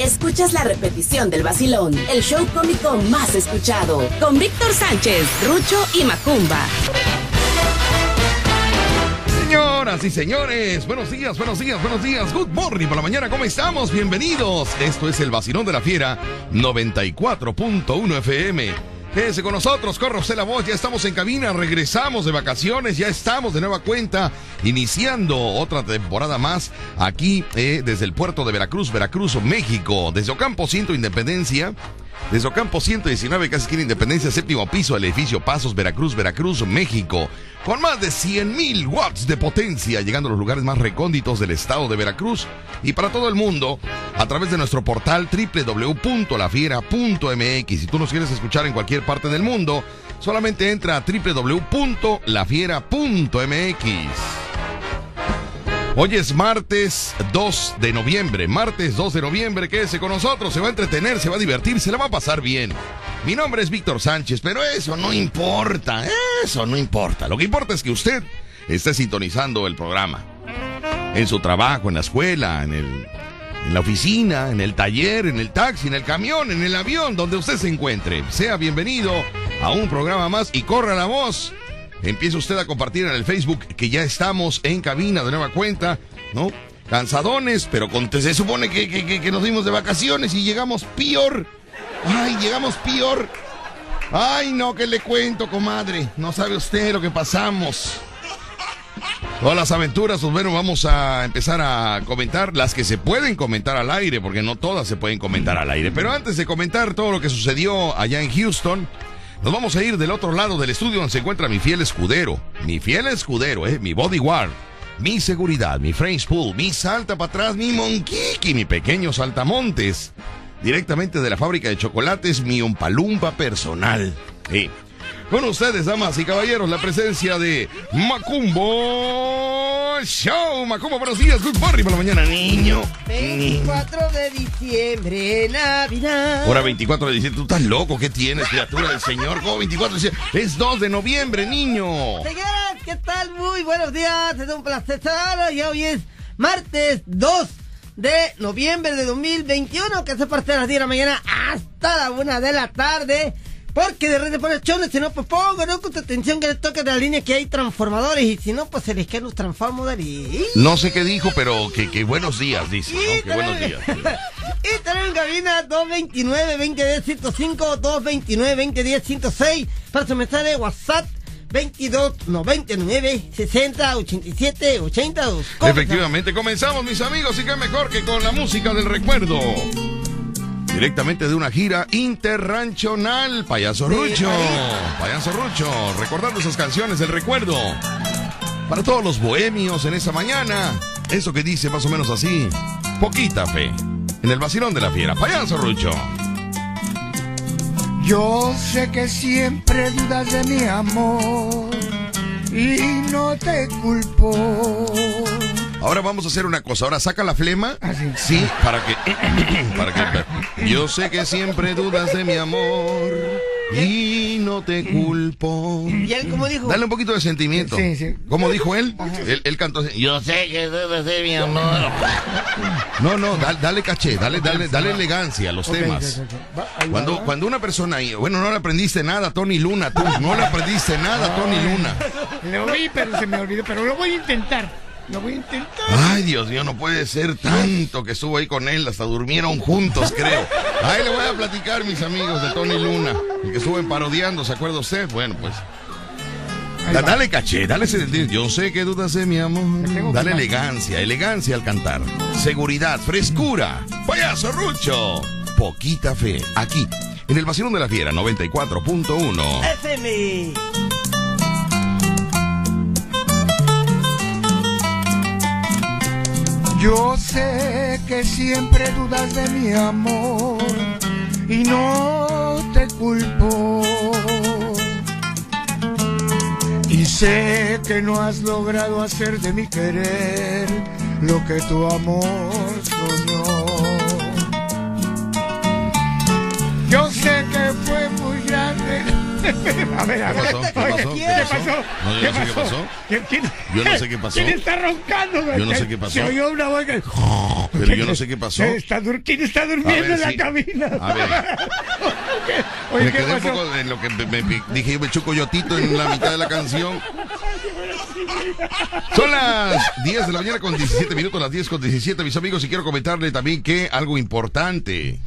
escuchas la repetición del vacilón, el show cómico más escuchado, con Víctor Sánchez, Rucho y Macumba. Señoras y señores, buenos días, buenos días, buenos días. Good morning por la mañana, ¿cómo estamos? Bienvenidos. Esto es el vacilón de la fiera 94.1 FM. Quédese con nosotros, corre usted la voz, ya estamos en cabina, regresamos de vacaciones, ya estamos de nueva cuenta, iniciando otra temporada más aquí eh, desde el puerto de Veracruz, Veracruz, México, desde Ocampo Ciento Independencia. Desde Ocampo 119, casi esquina Independencia, séptimo piso, el edificio Pasos, Veracruz, Veracruz, México. Con más de 100.000 watts de potencia, llegando a los lugares más recónditos del estado de Veracruz y para todo el mundo a través de nuestro portal www.lafiera.mx. Si tú nos quieres escuchar en cualquier parte del mundo, solamente entra a www.lafiera.mx. Hoy es martes 2 de noviembre, martes 2 de noviembre, quédese con nosotros, se va a entretener, se va a divertir, se la va a pasar bien. Mi nombre es Víctor Sánchez, pero eso no importa, eso no importa. Lo que importa es que usted esté sintonizando el programa. En su trabajo, en la escuela, en, el, en la oficina, en el taller, en el taxi, en el camión, en el avión, donde usted se encuentre. Sea bienvenido a un programa más y corra la voz Empieza usted a compartir en el Facebook que ya estamos en cabina de nueva cuenta, ¿no? Cansadones, pero con, se supone que, que, nos dimos de vacaciones y llegamos peor. Ay, llegamos peor. Ay, no, que le cuento, comadre. No sabe usted lo que pasamos. Todas las aventuras, pues bueno, vamos a empezar a comentar las que se pueden comentar al aire, porque no todas se pueden comentar al aire. Pero antes de comentar todo lo que sucedió allá en Houston, nos vamos a ir del otro lado del estudio donde se encuentra mi fiel escudero. Mi fiel escudero, eh, mi bodyguard. Mi seguridad, mi French Pool, mi salta para atrás, mi monquiqui, mi pequeño saltamontes. Directamente de la fábrica de chocolates, mi umpalumpa personal. Eh, con ustedes, damas y caballeros, la presencia de Macumbo Show. Macumbo, buenos días, good morning por la mañana, niño. 24 de diciembre, Navidad. Ahora 24 de diciembre, tú estás loco, ¿qué tienes, criatura del Señor? ¿Cómo 24 de diciembre? Es 2 de noviembre, niño. ¿Qué tal? Muy buenos días, es un placer estar y hoy es martes 2 de noviembre de 2021, que se parte de las 10 de la mañana hasta la 1 de la tarde. Porque de repente pone chones, si no, pues pongo, ¿no? Con atención que le toque de la línea que hay transformadores y si no, pues se les quedan los transformadores. No sé qué dijo, pero que, que buenos días, dice, ¿no? Que buenos días. y tenemos en cabina 229-2010-105, 229-2010-106 para su mensaje de WhatsApp. 22 99 60 87 82. Efectivamente, comenzamos mis amigos y qué mejor que con la música del recuerdo directamente de una gira interranchonal. Payaso Rucho, Payaso Rucho, recordando esas canciones del recuerdo. Para todos los bohemios en esa mañana, eso que dice más o menos así, poquita fe. En el vacilón de la fiera, Payaso Rucho. Yo sé que siempre dudas de mi amor y no te culpo Ahora vamos a hacer una cosa. Ahora saca la flema. Ah, sí, para que, para que. Yo sé que siempre dudas de mi amor y no te culpo. ¿Y él cómo dijo? Dale un poquito de sentimiento. Sí, sí. ¿Cómo dijo él? Él, cantó así. Yo sé que dudas de mi amor. No, no, dale, caché, dale, dale, dale elegancia a los temas. Cuando, cuando una persona, bueno, no le aprendiste nada, Tony Luna, tú, no le aprendiste nada, Tony Luna. Lo oí, pero se me olvidó, pero lo voy a intentar. Lo voy a intentar. Ay, Dios mío, no puede ser tanto que estuvo ahí con él. Hasta durmieron juntos, creo. Ahí le voy a platicar, mis amigos de Tony Luna. El que estuvo parodiando, ¿se acuerda usted? Bueno, pues. dale caché, dale. Yo sé que dudas de mi amor. Dale elegancia, elegancia al cantar. Seguridad, frescura. Payaso Rucho. Poquita fe. Aquí, en el vacilón de la fiera 94.1. FM. Yo sé que siempre dudas de mi amor y no te culpo. Y sé que no has logrado hacer de mi querer lo que tu amor soñó. Yo sé que fue muy grande a ver, a ver. ¿Qué pasó? ¿Qué pasó? ¿Qué pasó? yo no sé qué pasó. ¿Quién, está roncando? Yo no sé qué pasó. Se oyó una voz que... Pero yo no sé qué pasó. Está ¿Quién está durmiendo en la cabina? A ver. Oye, me ¿qué quedé un pasó? poco en lo que me- dije yo me chuco yotito en la mitad de la canción. Son las 10 de la mañana con 17 minutos, las 10 con 17, mis amigos, y quiero comentarle también que algo importante.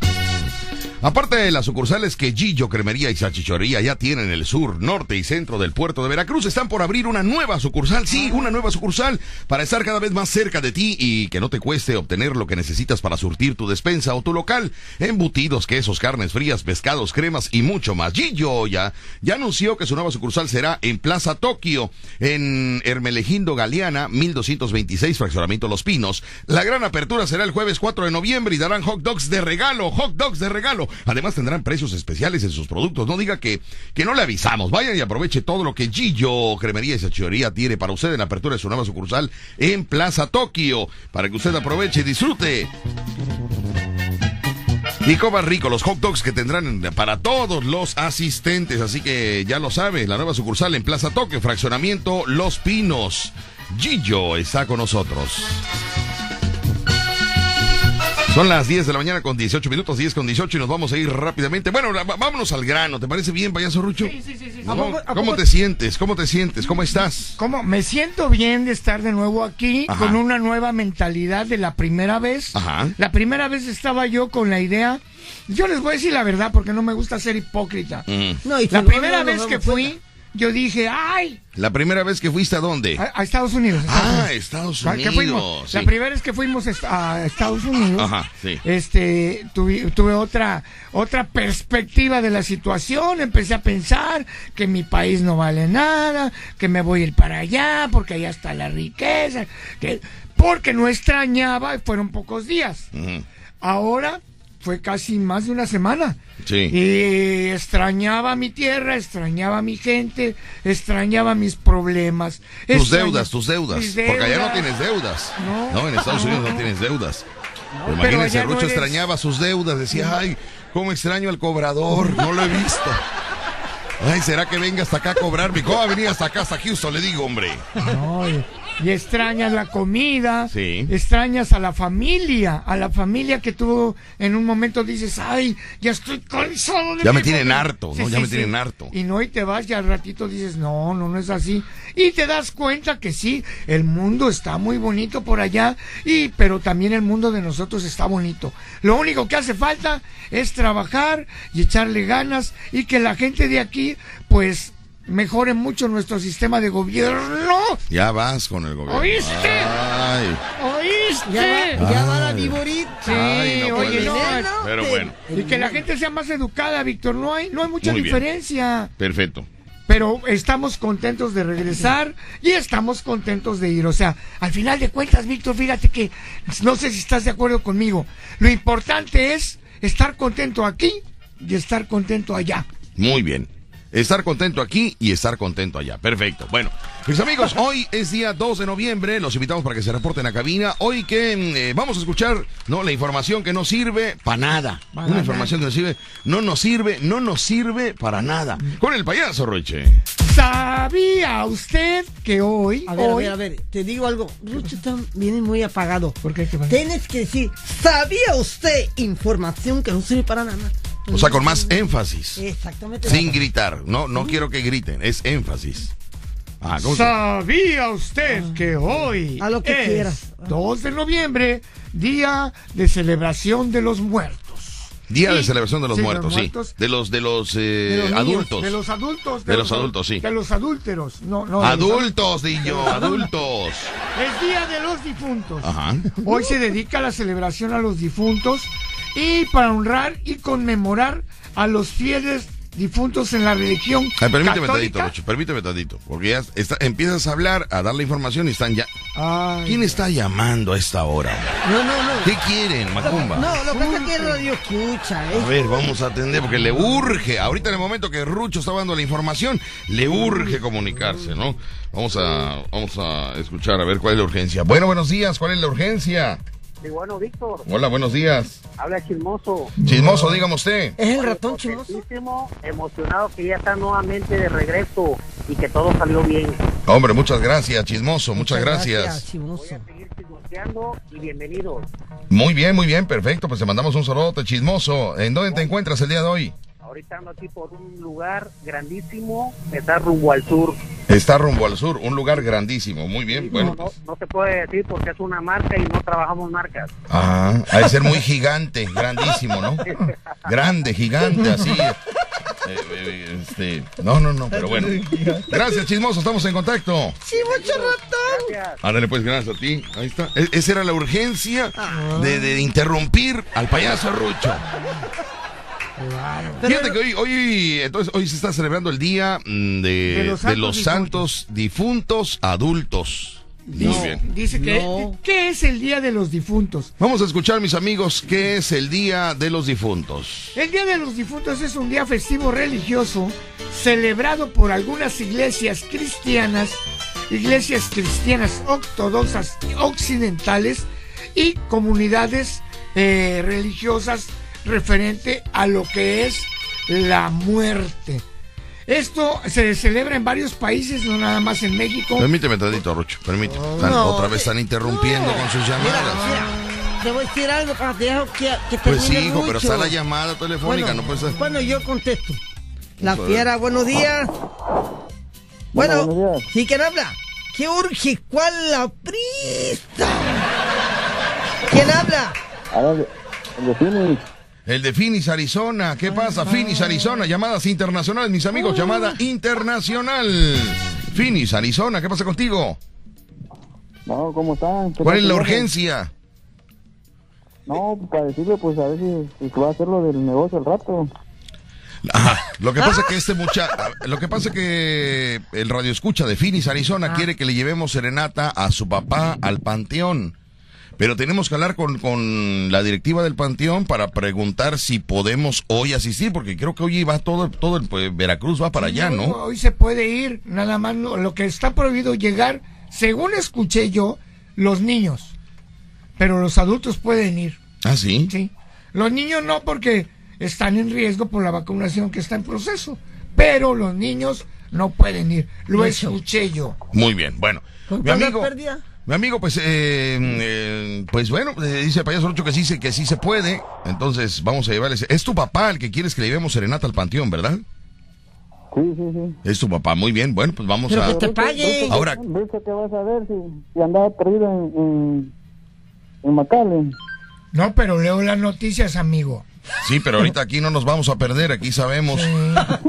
Aparte de las sucursales que Gillo, Cremería y Salchichorería ya tienen en el sur, norte y centro del puerto de Veracruz, están por abrir una nueva sucursal, sí, una nueva sucursal, para estar cada vez más cerca de ti y que no te cueste obtener lo que necesitas para surtir tu despensa o tu local. Embutidos, quesos, carnes frías, pescados, cremas y mucho más. Gillo ya, ya anunció que su nueva sucursal será en Plaza Tokio, en Hermelegindo Galeana, 1226, fraccionamiento Los Pinos. La gran apertura será el jueves 4 de noviembre y darán hot dogs de regalo, hot dogs de regalo. Además tendrán precios especiales en sus productos. No diga que, que no le avisamos. Vayan y aproveche todo lo que Gillo, Cremería y Sachichería tiene para usted en la apertura de su nueva sucursal en Plaza Tokio. Para que usted aproveche y disfrute. Y coma rico los hot dogs que tendrán para todos los asistentes. Así que ya lo sabe, la nueva sucursal en Plaza Toque, fraccionamiento Los Pinos. Gillo está con nosotros. Son las 10 de la mañana con 18 minutos, 10 con 18 y nos vamos a ir rápidamente. Bueno, vámonos al grano. ¿Te parece bien, payaso Rucho? Sí, sí, sí, sí. ¿A ¿Cómo, poco- a cómo poco- te sientes? ¿Cómo te sientes? ¿Cómo estás? ¿Cómo? Me siento bien de estar de nuevo aquí Ajá. con una nueva mentalidad de la primera vez. Ajá. La primera vez estaba yo con la idea. Yo les voy a decir la verdad porque no me gusta ser hipócrita. Mm. No, y La primera no vez que fui, cuenta. Yo dije, ¡ay! ¿La primera vez que fuiste a dónde? A, a Estados Unidos. Ah, Estados Estados ¿A qué fuimos? Unidos. La primera vez que fuimos a Estados Unidos, Ajá, sí. este, tuve, tuve otra, otra perspectiva de la situación. Empecé a pensar que mi país no vale nada, que me voy a ir para allá porque allá está la riqueza, que, porque no extrañaba, fueron pocos días. Ahora fue casi más de una semana. Sí. Y extrañaba mi tierra, extrañaba mi gente, extrañaba mis problemas. Tus deudas, tus deudas. mis Porque allá no tienes deudas. No. No, en Estados No. Unidos no tienes deudas. pero Imagínense, Rucho eres- extrañaba sus deudas. Decía, ay, cómo extraño al cobrador. No lo he visto. Ay, ¿será que venga hasta acá a cobrarme? ¿Cómo va a venir hasta acá, hasta Houston? Le digo, hombre. No, y, extrañas la comida, Sí. extrañas a la familia, a la familia que tú en un momento dices, ay, ya estoy cansado de Ya me tienen familia". harto, ¿no? Ya me tienen harto. Y no, y te vas y al ratito dices, no, no, no es así. Y te das cuenta que sí, el mundo está muy bonito por allá, y, pero también el mundo de nosotros está bonito. Lo único que hace falta es trabajar y echarle ganas y que la gente de aquí, pues, mejore mucho nuestro sistema de gobierno. Ya vas con el gobierno. ¿Oíste? Ay, ¿Oíste? Ya va, ya va la viborita. Sí, Ay, no oye, no. Pero bueno. y que la gente sea más educada, Víctor. No hay, no hay mucha Muy bien. diferencia. perfecto. Pero estamos contentos de regresar y estamos contentos de ir. O sea, al final de cuentas, Víctor, fíjate que no sé si estás de acuerdo conmigo. Lo importante es estar contento aquí y estar contento allá. Muy bien. Estar contento aquí y estar contento allá. Perfecto. Bueno, mis amigos, hoy es día 2 de noviembre. Los invitamos para que se reporten a cabina. Hoy que mm, eh, vamos a escuchar no la información que no sirve para nada. Una nada. información que no sirve, no nos sirve, no nos sirve para nada. Con el payaso, Roche. ¿Sabía usted que hoy, A ver, a hoy, ver, a ver, te digo algo. Rucho está, viene muy apagado. ¿Por qué? ¿Qué? Tienes que decir, ¿sabía usted información que no sirve para nada? O sea, con más énfasis. Exactamente. Sin gritar. No, no quiero que griten. Es énfasis. Ah, ¿cómo se- ¿Sabía usted que hoy A lo que es quieras. 2 de noviembre, día de celebración de los muertos? Día de celebración de los Sí, muertos, sí. muertos. De los, de los, eh, De los niños, adultos. De los adultos. De los adultos, sí. De los adúlteros. No, no. de Adultos, niño, adultos. adultos. Es día de los difuntos. Ajá. Hoy se dedica a la celebración a los difuntos y para honrar y conmemorar a los fieles difuntos en la religión Ay, permíteme tantito, católica. Rocho, permíteme tantito. Porque ya está- empiezas a hablar, a dar la información y están ya. Ay, ¿Quién está llamando a esta hora? No, no, no. ¿Qué quieren, Macumba? No, lo que pasa es que radio escucha, ¿eh? A ver, vamos a atender porque le urge. Ahorita en el momento que Rucho está dando la información, le urge comunicarse, ¿no? Vamos a, vamos a escuchar a ver cuál es la urgencia. Bueno, buenos días, ¿cuál es la urgencia? Sí, bueno, Víctor, Hola, buenos días. habla chismoso. Chismoso, dígame usted. Es el ratón. Contentísimo, emocionado que ya está nuevamente de regreso y que todo salió bien. Hombre, muchas gracias, chismoso, muchas gracias. chimoso. Voy a seguir chismoseando y bienvenidos. Muy bien, muy bien, perfecto. Pues te mandamos un saludo chismoso. ¿En dónde te encuentras el día de hoy? Ahorita ando aquí por un lugar grandísimo, está rumbo al sur. Está rumbo al sur, un lugar grandísimo. Muy bien, bueno. No, no, no se puede decir porque es una marca y no trabajamos marcas. Ah, ha de ser muy gigante, grandísimo, ¿no? Grande, gigante, así. Eh, eh, este, no, no, no, pero bueno. Gracias, chismoso, estamos en contacto. Sí, mucho ratón. Gracias. Ándale, pues, gracias a ti. Ahí está. E- esa era la urgencia de, de interrumpir al payaso Rucho. Fíjate que hoy, hoy, entonces, hoy se está celebrando el día mm, de, De los de los santos difuntos adultos. Muy Dice, bien. dice que, No. ¿qué es el Día de los Difuntos? Vamos a escuchar, mis amigos, qué es el día de los difuntos. El Día de los Difuntos es un día festivo religioso celebrado por algunas iglesias cristianas, iglesias cristianas ortodoxas occidentales y comunidades eh, religiosas referente a lo que es la muerte. Esto se celebra en varios países, no nada más en México. Permíteme tantito, Rucho, permíteme. Están- No, otra vez están interrumpiendo no. con sus llamadas. mira, te voy a decir algo para que, que, que Pues sí, hijo, pero está la llamada telefónica, bueno, no puede ser. Bueno, yo contesto. La a ver. fiera, buenos días. Bueno, buenos días. ¿sí quién habla? ¿Qué urge? ¿Cuál la prisa? ¿Quién habla? El de Phoenix, Arizona. ¿Qué pasa? Phoenix, Arizona. Llamadas internacionales, mis amigos. Llamada internacional. Phoenix, Arizona. ¿Qué pasa contigo? No, ¿cómo están? ¿Qué ¿Cuál es la urgencia? No, para decirle, pues a ver si, si va a hacer lo del negocio al rato. Lo que pasa es que este muchacho, lo que pasa es que el radio escucha de Phoenix, Arizona, quiere que le llevemos serenata a su papá al panteón. Pero tenemos que hablar con, con la directiva del panteón para preguntar si podemos hoy asistir, porque creo que hoy va todo, todo el pues, Veracruz va para allá, ¿no? Hoy se puede ir, nada más no- lo que está prohibido llegar, según escuché yo, los niños. Pero los adultos pueden ir, Ah, sí. ¿sí? Los niños no porque están en riesgo por la vacunación que está en proceso, pero los niños no pueden ir. Lo Eso. escuché yo. Muy bien, bueno. ¿Con Mi amigo, pérdida? Mi amigo, pues, eh, eh, pues bueno, eh, dice el payaso Rocho que sí, se- que sí se puede. Entonces, vamos a llevarles. Es tu papá el que quieres que le llevemos serenata al panteón, ¿verdad? Sí, sí, sí. Es tu papá, muy bien. Bueno, pues vamos Pero a. que te pague. Ahora- Dice que vas a ver si, si andaba perdido en, en, en McAllen. No, pero leo las noticias, amigo. Sí, pero ahorita aquí no nos vamos a perder, aquí sabemos.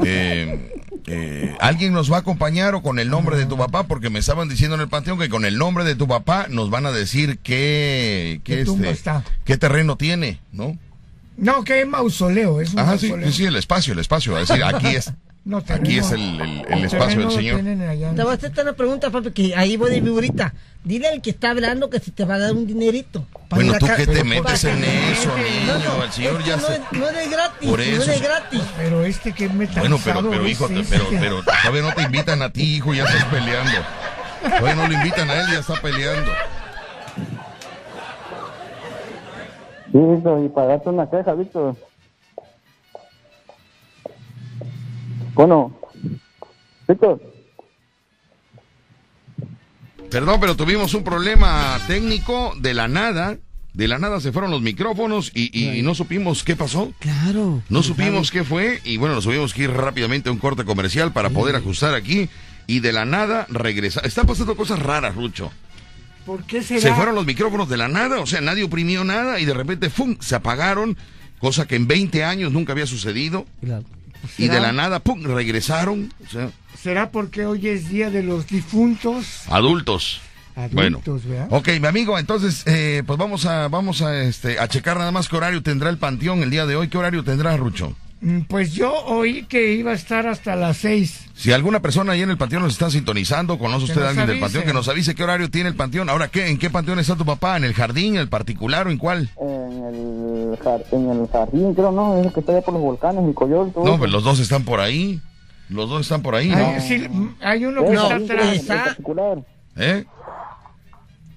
Eh, eh, ¿Alguien nos va a acompañar o con el nombre de tu papá? Porque me estaban diciendo en el panteón que con el nombre de tu papá nos van a decir qué, qué, ¿Qué tumba este, está? qué terreno tiene, ¿no? No, que es mausoleo, es un Ajá, mausoleo. sí, sí, el espacio, el espacio. Es decir, aquí es, No, aquí es el, el- el el espacio del Señor. Te voy a hacer una pregunta, papi, que ahí voy de figurita. Dile al que está hablando que si te va a dar un dinerito. para Bueno, tú qué te metes que- en eso, No, niño. no, El señor es ya que no se... es, no es gratis, Por no eso, es sí. gratis. Pero este que me Bueno, pero, pero hijo, te- pero, pero todavía no te invitan a ti, hijo, ya estás peleando. Todavía no lo invitan a él, ya está peleando. Sí, Víctor, y para darte una queja, Víctor. Bueno, Víctor, Perdón, pero tuvimos un problema técnico de la nada. De la nada se fueron los micrófonos y, y no supimos qué pasó. Claro. No supimos qué fue y bueno, nos tuvimos que ir rápidamente a un corte comercial para poder ajustar aquí y de la nada regresar. Están pasando cosas raras, Rucho. ¿Por qué será? Se fueron los micrófonos de la nada, o sea, nadie oprimió nada y de repente ¡fum! se apagaron, cosa que en 20 años nunca había sucedido. Claro. Y de la nada, ¡pum! regresaron. O sea, ¿Será porque hoy es día de los difuntos? adultos. Bueno, Adultos, ¿verdad? ok, mi amigo, entonces, eh, pues vamos a, vamos a, este, a checar nada más qué horario tendrá el panteón el día de hoy. ¿Qué horario tendrá, Rucho? Mm, Pues yo oí que iba a estar hasta las seis. Si alguna persona ahí en el panteón nos está sintonizando, conoce Que usted a alguien del panteón, que nos avise qué horario tiene el panteón. Ahora, ¿qué? ¿En qué panteón está tu papá? ¿En el jardín, en el particular o en cuál? en el, jar- en el jardín, creo, ¿no? Es el que está allá por los volcanes, mi coyol, todo No, eso. pues los dos están por ahí. Los dos están por ahí, Hay, ¿no? sí, hay uno que No, está el jardín, atrás. está- particular. ¿Eh?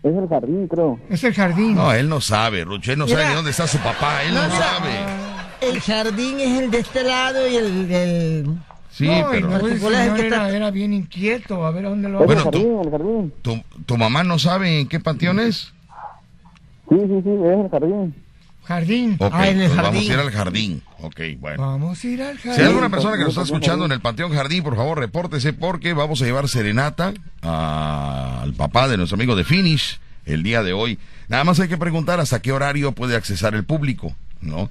Es el jardín, creo. Es el jardín. No, él no sabe, Rucho. Él no sabe dónde está su papá. Él no, sabe. El jardín es el de este lado y el... el... Sí, no, pero... no, el Particular es el señor que era, está- era bien inquieto. A ver, ¿a dónde lo Bueno, el jardín, el jardín. ¿Tu, tu mamá no sabe en qué panteón es? Sí, sí, sí, es el jardín. Jardín. Ok, Ah, en el pues vamos a jardín. ir al jardín. Ok, bueno. Vamos a ir al Si hay jardín. alguna persona que nos está escuchando en el Panteón Jardín, por favor, repórtese porque vamos a llevar serenata a- al papá de nuestro amigo de Finish el día de hoy. Nada más hay que preguntar hasta qué horario puede accesar el público, ¿no?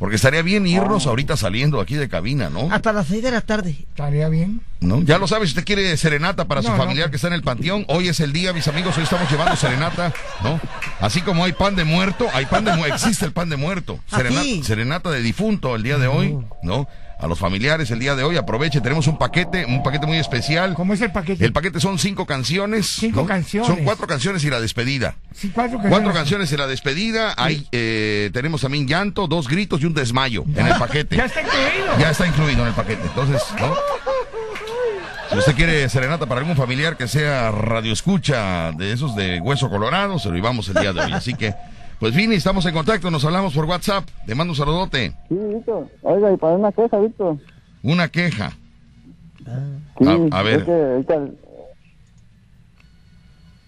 Porque estaría bien irnos ahorita saliendo aquí de cabina, ¿no? Hasta las seis de la tarde. Estaría bien. ¿No? Ya lo sabe, si usted quiere serenata para su familiar no. que está en el panteón, hoy es el día, mis amigos, hoy estamos llevando serenata, ¿no? Así como hay pan de muerto, hay pan de muerto, existe el pan de muerto. ¿Ah, Serena- sí? Serenata de difunto el día de hoy, ¿no? A los familiares el día de hoy, aproveche, tenemos un paquete, un paquete muy especial. ¿Cómo es el paquete? El paquete son cinco canciones. Cinco ¿no? canciones. Son cuatro canciones y la despedida. Sí, cuatro canciones. Cuatro canciones y la despedida. Hay, eh, tenemos también llanto, dos gritos y un desmayo en el paquete. Ya está incluido. Ya está incluido en el paquete. Entonces, ¿no? Si usted quiere serenata para algún familiar que sea radioescucha de esos de hueso colorado, se lo llevamos el día de hoy. Así que, pues Vini, estamos en contacto, nos hablamos por WhatsApp. Te mando un saludote. Sí, Víctor. Oiga, y para una queja, Víctor. Una queja. Sí, A- a ver. es que ahorita-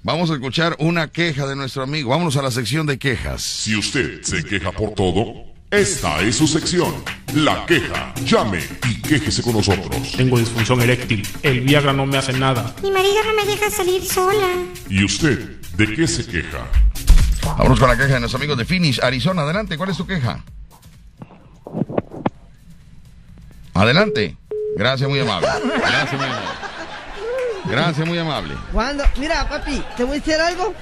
Vamos a escuchar una queja de nuestro amigo. Vámonos a la sección de quejas. Si usted se queja por todo, esta es su sección. La queja. Llame y quéjese con nosotros. Tengo disfunción eréctil. El Viagra no me hace nada. Mi marido no me deja salir sola. ¿Y usted de qué se queja? Vámonos con la queja de nuestro amigo de Finish, Arizona. Adelante, ¿cuál es tu queja? Adelante. Gracias, muy amable. Gracias, muy amable. Gracias, muy amable. Cuando, mira, papi, te voy a decir algo.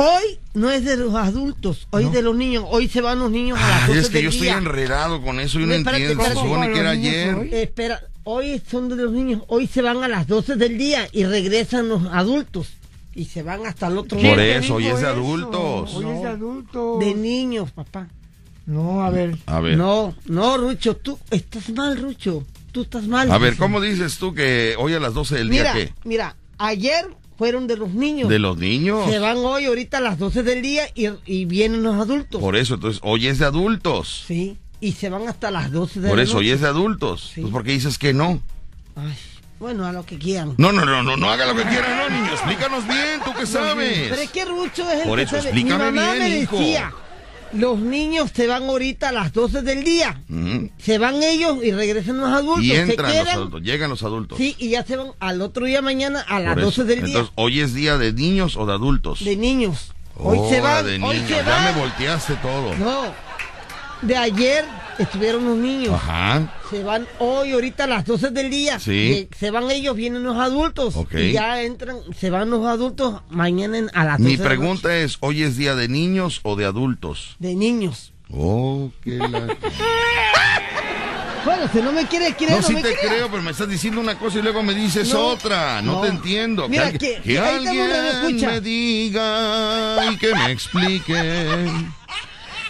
Hoy no es de los adultos, hoy es de los niños. Hoy se van los niños a las 12 es que yo estoy enredado con eso y no Espérate, entiendo. Se supone que era ¿Los niños ayer. hoy? Espera, hoy son de los niños. Hoy se van a las 12 del día y regresan los adultos. Y se van hasta el otro ¿Quién día. te eso, hoy es de adultos. Hoy es de adultos. De niños, papá. No, a ver. A ver. No, no, Rucho, tú estás mal, Rucho. Tú estás mal. A ver, Rucho. ¿cómo dices tú que hoy a las 12 del día Mira, qué? mira, ayer fueron de los niños. De los niños. Se van hoy, ahorita a las 12 del día y, y vienen los adultos. Por eso, entonces, hoy es de adultos. Sí, y se van hasta las 12 de Por la eso, hoy es de adultos. Sí. Pues porque dices que no. Ay, bueno, a lo que quieran. No, no, no, no, no haga lo que quiera, no, niño. Explícanos bien, tú qué sabes. Pero es que Rucho es el Por que eso, sabe. explícame Mi mamá bien, me hijo. decía, los niños se van ahorita a las 12 del día. Ujú. Se van ellos y regresan los adultos. Y se entran los adultos, llegan los adultos. Sí, y ya se van al otro día mañana a las Por 12 eso. del día. Entonces, hoy es día de niños o de adultos. de niños. Hoy se Hora van, de hoy niños. se Ya van. me volteaste todo. No, de ayer estuvieron los niños. Ajá. Se van hoy, ahorita a las 12 del día. Sí. Y Se van ellos, vienen los adultos. Ok. Y ya entran, se van los adultos mañana a las 12 Mi de la pregunta es, ¿hoy es día de niños o de adultos? noche. De niños. Oh, qué la... Bueno, si no me quiere creer, No, no, sí me te crea. creo, pero me estás diciendo una cosa y luego me dices No, otra. No, no. te entiendo. Mira, que, que- que alguien me me diga y que me explique.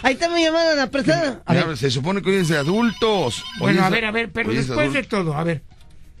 Ahí está mi llamada la persona. A Mira, ver, se supone que hoy es de adultos. Hoy Bueno, es a ver, a ver, pero después de todo, a ver.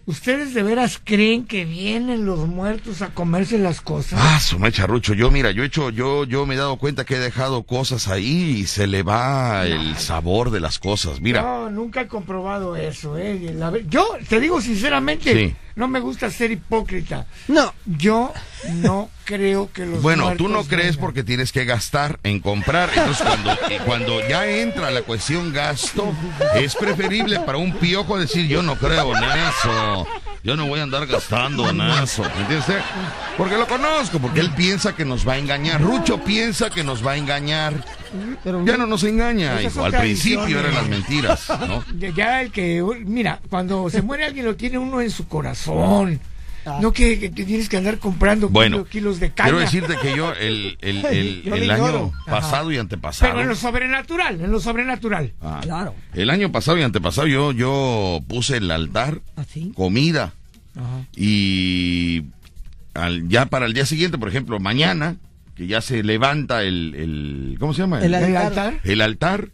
¿Ustedes de veras creen que vienen los muertos a comerse las cosas? Ah, su mecha, Rucho. Yo, mira, yo he hecho, yo, yo me he dado cuenta que he dejado cosas ahí y se le va el sabor de las cosas. Mira, No, nunca he comprobado eso, ¿eh? La yo te digo sinceramente, Sí. No me gusta ser hipócrita. no, Yo no creo que los bueno, tú no crees vengan. porque tienes que gastar en comprar. Entonces, cuando, eh, cuando ya entra la cuestión gasto, es preferible para un piojo decir, yo no creo en eso. Yo no voy a andar gastando en eso. ¿Entiendes? Porque lo conozco, porque él piensa que nos va a engañar. Rucho piensa que nos va a engañar. pero Ya no nos engaña, hijo. Al principio eran las mentiras, ¿no? Ya el que, mira, cuando se muere alguien lo tiene uno en su corazón. No que, tienes que andar comprando Bueno, kilo- kilos de caña. quiero decirte que yo el, el, el, Yo el le año pasado y antepasado. Pero en lo sobrenatural, en lo sobrenatural. Ah, Claro. El año pasado y antepasado yo, yo puse el altar, así. comida, Ajá. y al- ya para el día siguiente, por ejemplo, mañana, que ya se levanta el, el ¿cómo se llama? El ¿El altar. altar? el altar,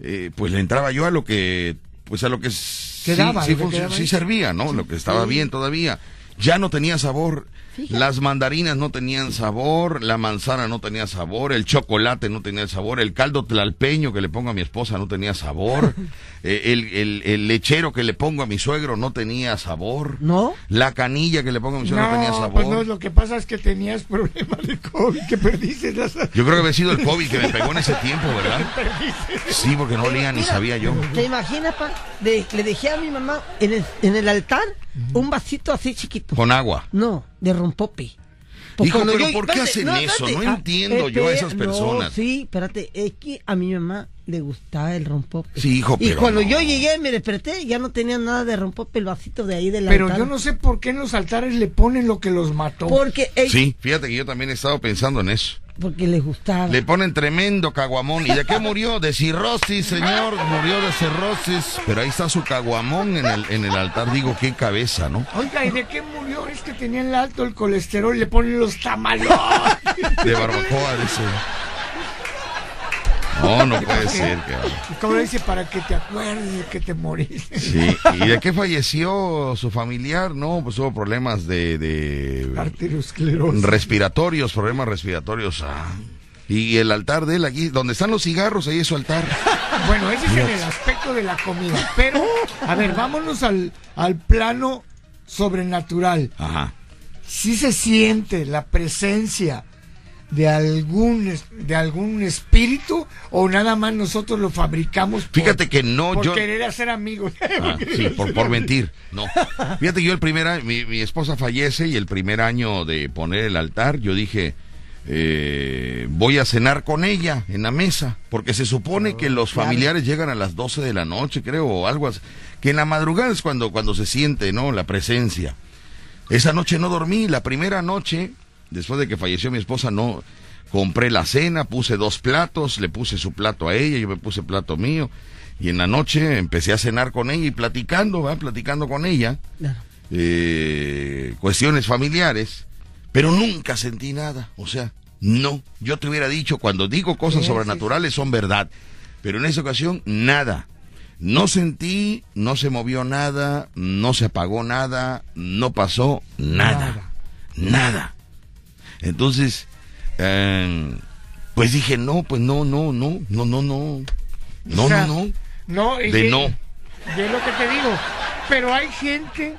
eh, pues le entraba yo a lo que, pues a lo que sí, Quedaba, sí, lo que func- quedaba sí ahí. servía, ¿no? Lo que estaba bien todavía. Ya no tenía sabor. Fíjate. Las mandarinas no tenían sabor, la manzana no tenía sabor, el chocolate no tenía sabor, el caldo tlalpeño que le pongo a mi esposa no tenía sabor, eh, el, el- el lechero que le pongo a mi suegro no tenía sabor, ¿No? la canilla que le pongo a mi suegro no, tenía sabor. pues no, lo que pasa es que tenías problemas de COVID, que perdiste las... Yo creo que había sido el COVID que me pegó en ese tiempo, ¿verdad? Sí, porque no olía ni sabía yo. ¿Te imaginas, pa? De- le dejé a mi mamá en el, en el altar un vasito así chiquito. Con agua. No, de rompope. Pues Hijo, cuando pero ¿por qué hacen eso? No entiendo yo a esas no, personas. sí, espérate, es que a mi mamá le gustaba el rompope. Sí, hijo, Y pero cuando no. yo llegué, me desperté, ya no tenía nada de rompope, el vasito de ahí del Pero altar. yo no sé por qué en los altares le ponen lo que los mató. Porque, ey, Sí, fíjate que yo también he estado pensando en eso. Porque les gustaba. Le ponen tremendo caguamón. ¿Y de qué murió? De cirrosis, señor. Murió de cirrosis. Pero ahí está su caguamón en el, en el altar. Digo, qué cabeza, ¿no? Oiga, ¿y de qué murió? Es que tenía en alto el colesterol le ponen los tamalones. De barbacoa, dice. No, no puede ser. cabrón. Como dice, para que te acuerdes de que te moriste. Sí. ¿Y de qué falleció su familiar? No, pues hubo problemas de, de Arteriosclerosis. respiratorios, problemas respiratorios. Ah. Y el altar de él aquí, donde están los cigarros, ahí es su altar. Bueno, ese es en el aspecto de la comida. Pero, a ver, vámonos al, al plano sobrenatural. Ajá. Si se siente la presencia de algún de algún espíritu o nada más nosotros lo fabricamos por, Fíjate que no, por yo... querer hacer amigos. Ah, sí, por, por mentir. No. Fíjate yo el primer año, mi, mi esposa fallece y el primer año de poner el altar, yo dije, eh, voy a cenar con ella en la mesa, porque se supone que los familiares llegan a las 12 de la noche, creo, o algo así, que en la madrugada es cuando, cuando se siente, ¿no? La presencia. Esa noche no dormí, la primera noche, después de que falleció mi esposa, no compré la cena, puse dos platos, le puse su plato a ella, yo me puse plato mío, y en la noche empecé a cenar con ella y platicando, ¿va? platicando con ella, Claro. eh, cuestiones familiares, pero nunca sentí nada, o sea, no, yo te hubiera dicho, cuando digo cosas Sí, sobrenaturales son verdad, pero en esa ocasión nada. No sentí, no se movió nada, no se apagó nada, no pasó nada. Nada. Entonces, eh, pues dije, no, pues no, no, no, no, no, no. No, O sea, no, no. No, y De no. es lo que te digo. Pero hay gente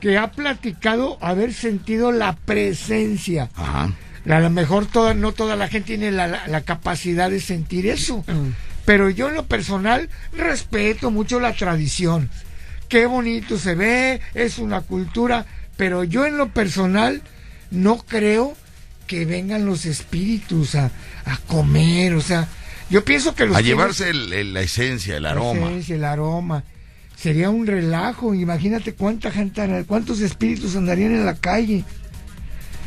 que ha platicado haber sentido la presencia. Ajá. A lo mejor toda, no toda la gente tiene la, la- la capacidad de sentir eso. Pero yo en lo personal respeto mucho la tradición. Qué bonito se ve, es una cultura. Pero yo en lo personal no creo que vengan los espíritus a, a comer. O sea, yo pienso que los A llevarse el- el- la esencia, el la aroma. esencia, el aroma. Sería un relajo. Imagínate cuánta gente, cuántos espíritus andarían en la calle.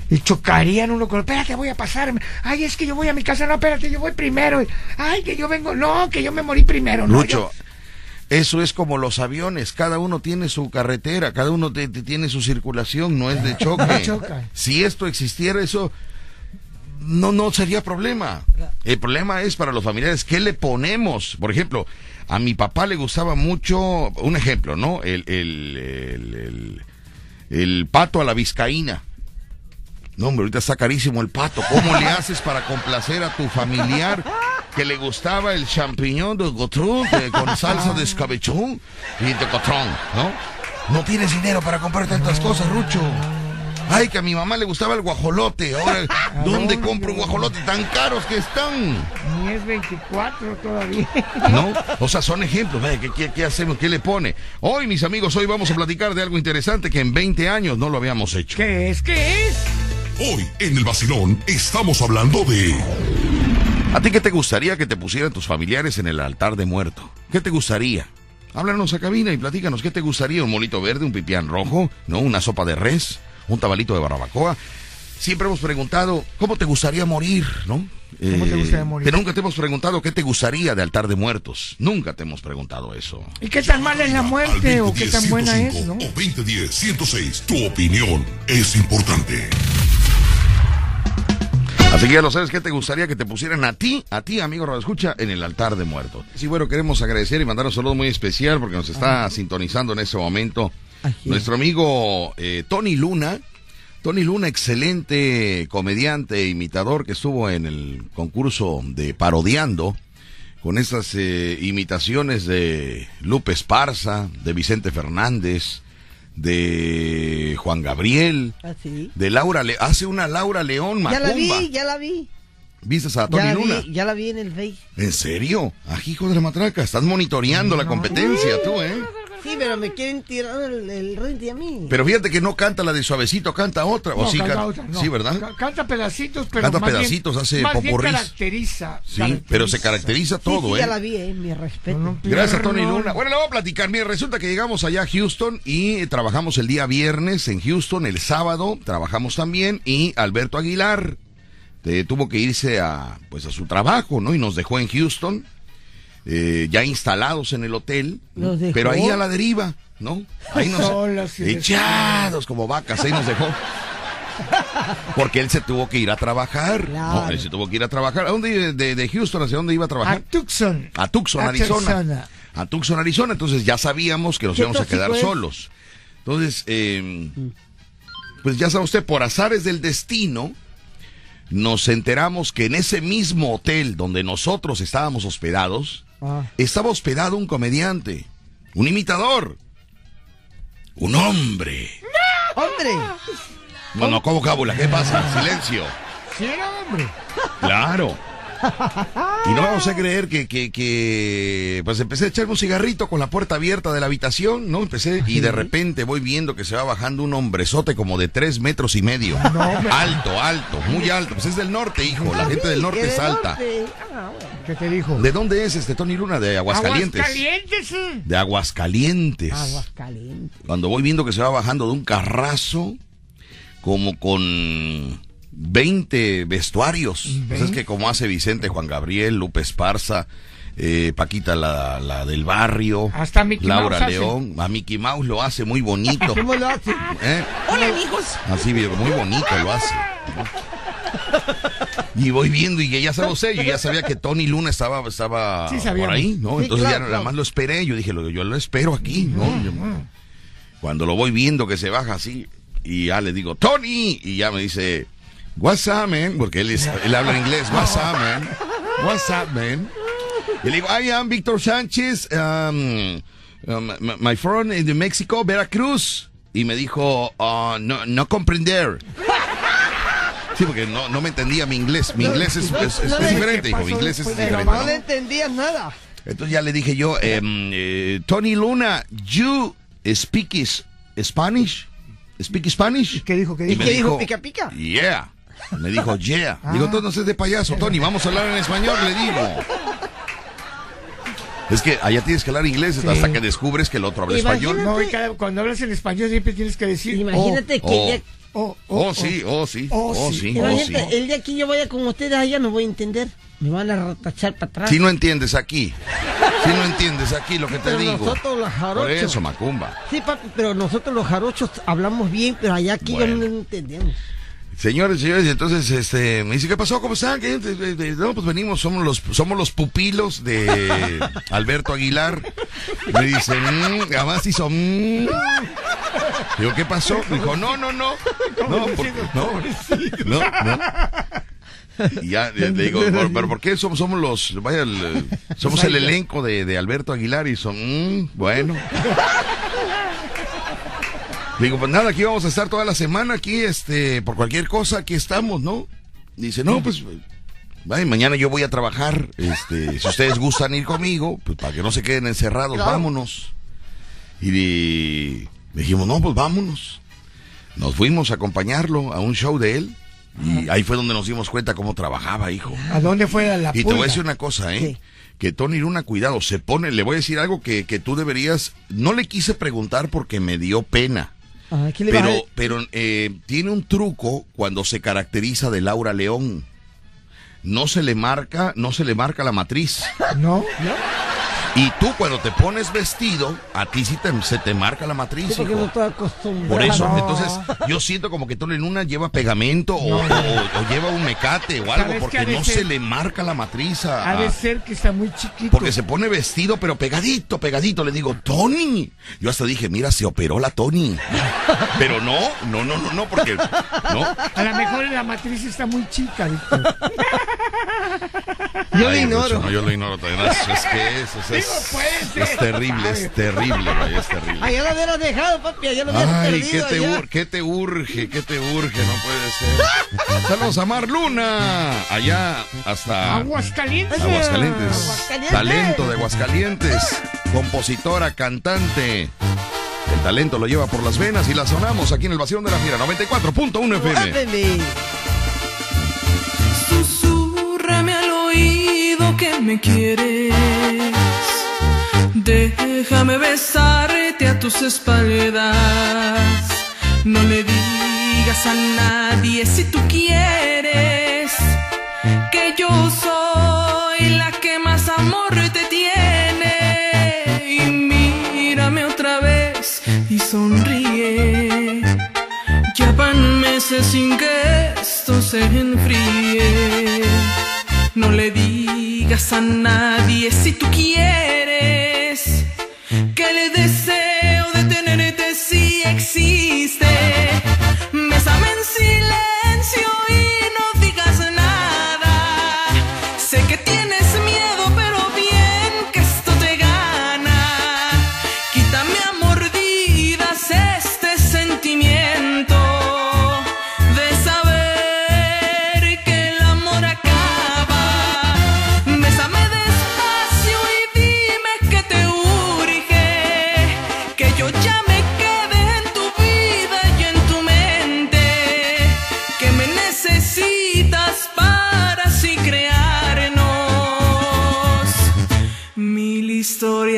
Y chocarían uno con el, espérate, voy a pasarme. Ay, es que yo voy a mi casa. No, espérate, yo voy primero. Ay, que yo vengo. No, que yo me morí primero. No, Lucho, yo- eso es como los aviones, cada uno tiene su carretera, cada uno te- te tiene su circulación, no es de choque. No choca. Si esto existiera, eso no, no sería problema. El problema es para los familiares, ¿qué le ponemos? Por ejemplo, a mi papá le gustaba mucho, un ejemplo, ¿no? El, el, el, pato a la vizcaína. No, hombre, ahorita está carísimo el pato. ¿Cómo le haces para complacer a tu familiar que le gustaba el champiñón de gotrón de- con salsa de escabechón y de cotrón, ¿no? No tienes dinero para comprar tantas cosas, Rucho. Ay, que a mi mamá le gustaba el guajolote. Ahora, ¿dónde compro guajolote? Tan caros que están. Ni es 24 todavía. ¿No? O sea, son ejemplos. ¿Qué, qué, qué hacemos? ¿Qué le pone? Hoy, mis amigos, hoy vamos a platicar de algo interesante que en 20 años no lo habíamos hecho. ¿Qué es? ¿Qué es? Hoy en el vacilón estamos hablando de ¿A ti qué te gustaría que te pusieran tus familiares en el altar de muerto? ¿Qué te gustaría? Háblanos a cabina y platícanos, ¿qué te gustaría? ¿Un monito verde, un pipián rojo? ¿No? ¿Una sopa de res? ¿Un tabalito de barbacoa? Siempre hemos preguntado, ¿cómo te gustaría morir? ¿No? ¿Cómo te gustaría morir? Pero nunca te hemos preguntado qué te gustaría de altar de muertos. Nunca te hemos preguntado eso. ¿Y qué tan mala es la muerte o qué 2010 tan buena es, 105 no? o 2010 106. Tu opinión es importante. Así que ya lo sabes, ¿qué te gustaría que te pusieran a ti, a ti, amigo Radio Escucha, en el altar de muertos? Sí, bueno, queremos agradecer y mandar un saludo muy especial porque nos está sintonizando en este momento Nuestro amigo eh, Tony Luna Tony Luna, excelente comediante e imitador que estuvo en el concurso de Parodiando con esas eh, imitaciones de Lupe Esparza, de Vicente Fernández, de Juan Gabriel, ¿Ah, sí? de Laura Le hace una Laura León Ya Macumba. la vi, ya la vi. ¿Viste a Ya Tony la, Luna? vi ya la vi en el Face. ¿En serio? Hijo de la matraca, estás monitoreando la competencia tú, ¿eh? Sí, pero me quieren tirar el, el rente a mí. Pero fíjate que no canta la de suavecito, canta otra. o No, sí, canta can- otra, no. sí, ¿verdad? Ca- Canta pedacitos, pero Canta más bien- pedacitos, hace más bien caracteriza. Sí, pero se caracteriza Sí, todo, sí, ¿eh? ya la vi, eh, mi respeto. Gracias Tony. Luna. Bueno, le voy a platicar. Mire, resulta que llegamos allá a Houston y trabajamos el día viernes en Houston, el sábado trabajamos también y Alberto Aguilar eh, tuvo que irse a pues a su trabajo, ¿no? Y nos dejó en Houston, eh, ya instalados en el hotel, pero ahí a la deriva, ¿no? Ahí nos Solos echados como vacas, ahí nos dejó. Porque él se tuvo que ir a trabajar. No, él se tuvo que ir a trabajar. ¿A dónde de, de Houston hacia dónde iba a A trabajar? Tucson. A Tucson, A Arizona. Tucson. A Tucson, Arizona. Entonces ya sabíamos que nos íbamos a quedar es. solos. Entonces, eh, pues ya sabe usted, por azares del destino, nos enteramos que en ese mismo hotel donde nosotros estábamos hospedados, Ah. estaba hospedado un comediante, un imitador, un hombre. ¡Hombre! No, no, ¿cómo cábula? ¿Qué pasa? Silencio. Sí, era hombre. Claro. Y no vamos a creer que, que, que, pues empecé a echarme un cigarrito con la puerta abierta de la habitación, ¿no? Empecé y de repente voy viendo que se va bajando un hombrezote como de tres metros y medio. Alto, alto, muy alto. Pues es del norte, hijo. La gente del norte ¿Qué es alta. Ah, bueno. ¿Qué te dijo? ¿De dónde es este Tony Luna? De Aguascalientes. Aguascalientes, sí. De Aguascalientes. Aguas calientes. Cuando voy viendo que se va bajando de un carrazo, como con 20 vestuarios. Es que como hace Vicente, Juan Gabriel, Lupe Esparza, eh, Paquita la, la del barrio, Hasta Mickey Laura Mouse hace. León, a Mickey Mouse lo hace muy bonito. ¿Cómo lo hace? ¿eh? Hola, amigos. Así, muy bonito lo hace. Y voy viendo y ya sabe usted, yo ya sabía que Tony Luna estaba, estaba Sí, por ahí, ¿no? Sí, Entonces claro, ya nada más lo esperé, yo dije, lo- yo lo espero aquí, ¿no? Yo- cuando lo voy viendo que se baja así, y ya le digo, Tony, y ya me dice, What's up, man? Porque él, es- él habla inglés, What's up, man? What's up, man? Y le digo, I am Víctor Sánchez, um, um, my- friend in Mexico, Veracruz. Y me dijo, "Ah, no, no comprender. Sí, porque no, no me entendía mi inglés. Mi inglés es, es- es- es diferente, ¿qué hijo. Mi inglés es diferente. no le entendías nada. Entonces ya le dije yo, em, eh, Tony Luna, you speak is- Spanish? Speak Spanish? ¿Qué dijo? ¿Qué Y dijo? me qué dijo, pica, pica? Yeah. Me dijo, yeah. Ah. Digo, tú no seas de payaso, Tony, vamos a hablar en español, le digo. Es que allá tienes que hablar inglés hasta que descubres que el otro habla Imagínate. español. No, y cada- cuando hablas en español siempre tienes que decir. Imagínate que oh. ya- Oh, oh, Oh, sí, oh, sí, Oh, oh, sí. oh, sí. Imagínate, el día que yo vaya con ustedes allá no voy a entender. Me van a tachar para atrás. Si no entiendes aquí, si no entiendes aquí lo que te Pero digo. nosotros los jarochos. Por eso, Macumba. Sí, papi, pero nosotros los jarochos hablamos bien, pero allá aquí Bueno. ya no entendemos. Señores, señores, entonces este me dice, ¿qué pasó? ¿Cómo están? ¿Qué? No, pues venimos, somos los somos los pupilos de Alberto Aguilar. Me dice, mm, además hizo mm. Digo, ¿qué pasó? Dijo, no, no, no. No, no, no, no. Y ya le le digo, ¿pero, pero por qué somos, somos los, vaya, el- somos el elenco de, de Alberto Aguilar? Y son, mm, bueno. Digo, pues nada, aquí vamos a estar toda la semana, aquí, este, por cualquier cosa, aquí estamos, ¿no? Dice, no, pues, vaya, mañana yo voy a trabajar, este, si ustedes gustan ir conmigo, pues para que no se queden encerrados, Claro. vámonos. Y di- dijimos, no, pues vámonos. Nos fuimos a acompañarlo a un show de él, y ahí fue donde nos dimos cuenta cómo trabajaba, hijo. ¿A dónde fue la Y te voy a decir una cosa, ¿eh? Sí. Que Tony Luna, cuidado, se pone, le voy a decir algo que, que tú deberías, no le quise preguntar porque me dio pena, Ah, ¿qué le vas a- pero, pero eh, tiene un truco cuando se caracteriza de Laura León. No se le marca, no se le marca la matriz. No, Y tú cuando te pones vestido, a ti sí te, se te marca la matriz. Sí, no. Por eso, No. entonces yo siento como que tú en una lleva pegamento o, o- o lleva un mecate o algo ¿Sabes porque no ser? se le marca la matriz a... Ha de ser que está muy chiquito. porque se pone vestido pero pegadito, pegadito. Le digo, Tony. Yo hasta dije, mira, se operó la Tony. Pero no, no, no, no, no, porque... No. A lo mejor la matriz está muy chica, Yo lo ignoro. No, yo lo ignoro también. Es, es que es, es, es- puede ser. es terrible, es terrible, vaya, es terrible. Allá lo hubieras dejado, papi, allá lo hubieras Ay, perdido. ¿qué te, allá. ur- ¿qué te urge? ¿Qué te urge? No puede ser. Saludos a Mar Luna. Allá hasta Aguascalientes. Aguascalientes. Aguascalientes. Talento de Aguascalientes. Compositora, cantante. El talento lo lleva por las venas y la sonamos aquí en el Vacío de la Fiera 94.1 FM. Que me quieres. Déjame besarte a tus espaldas. No le digas a nadie si tú quieres que yo soy la que más amor te tiene. Y mírame otra vez y sonríe. Ya van meses sin que esto se enfríe. No le digas a nadie si tú quieres que el deseo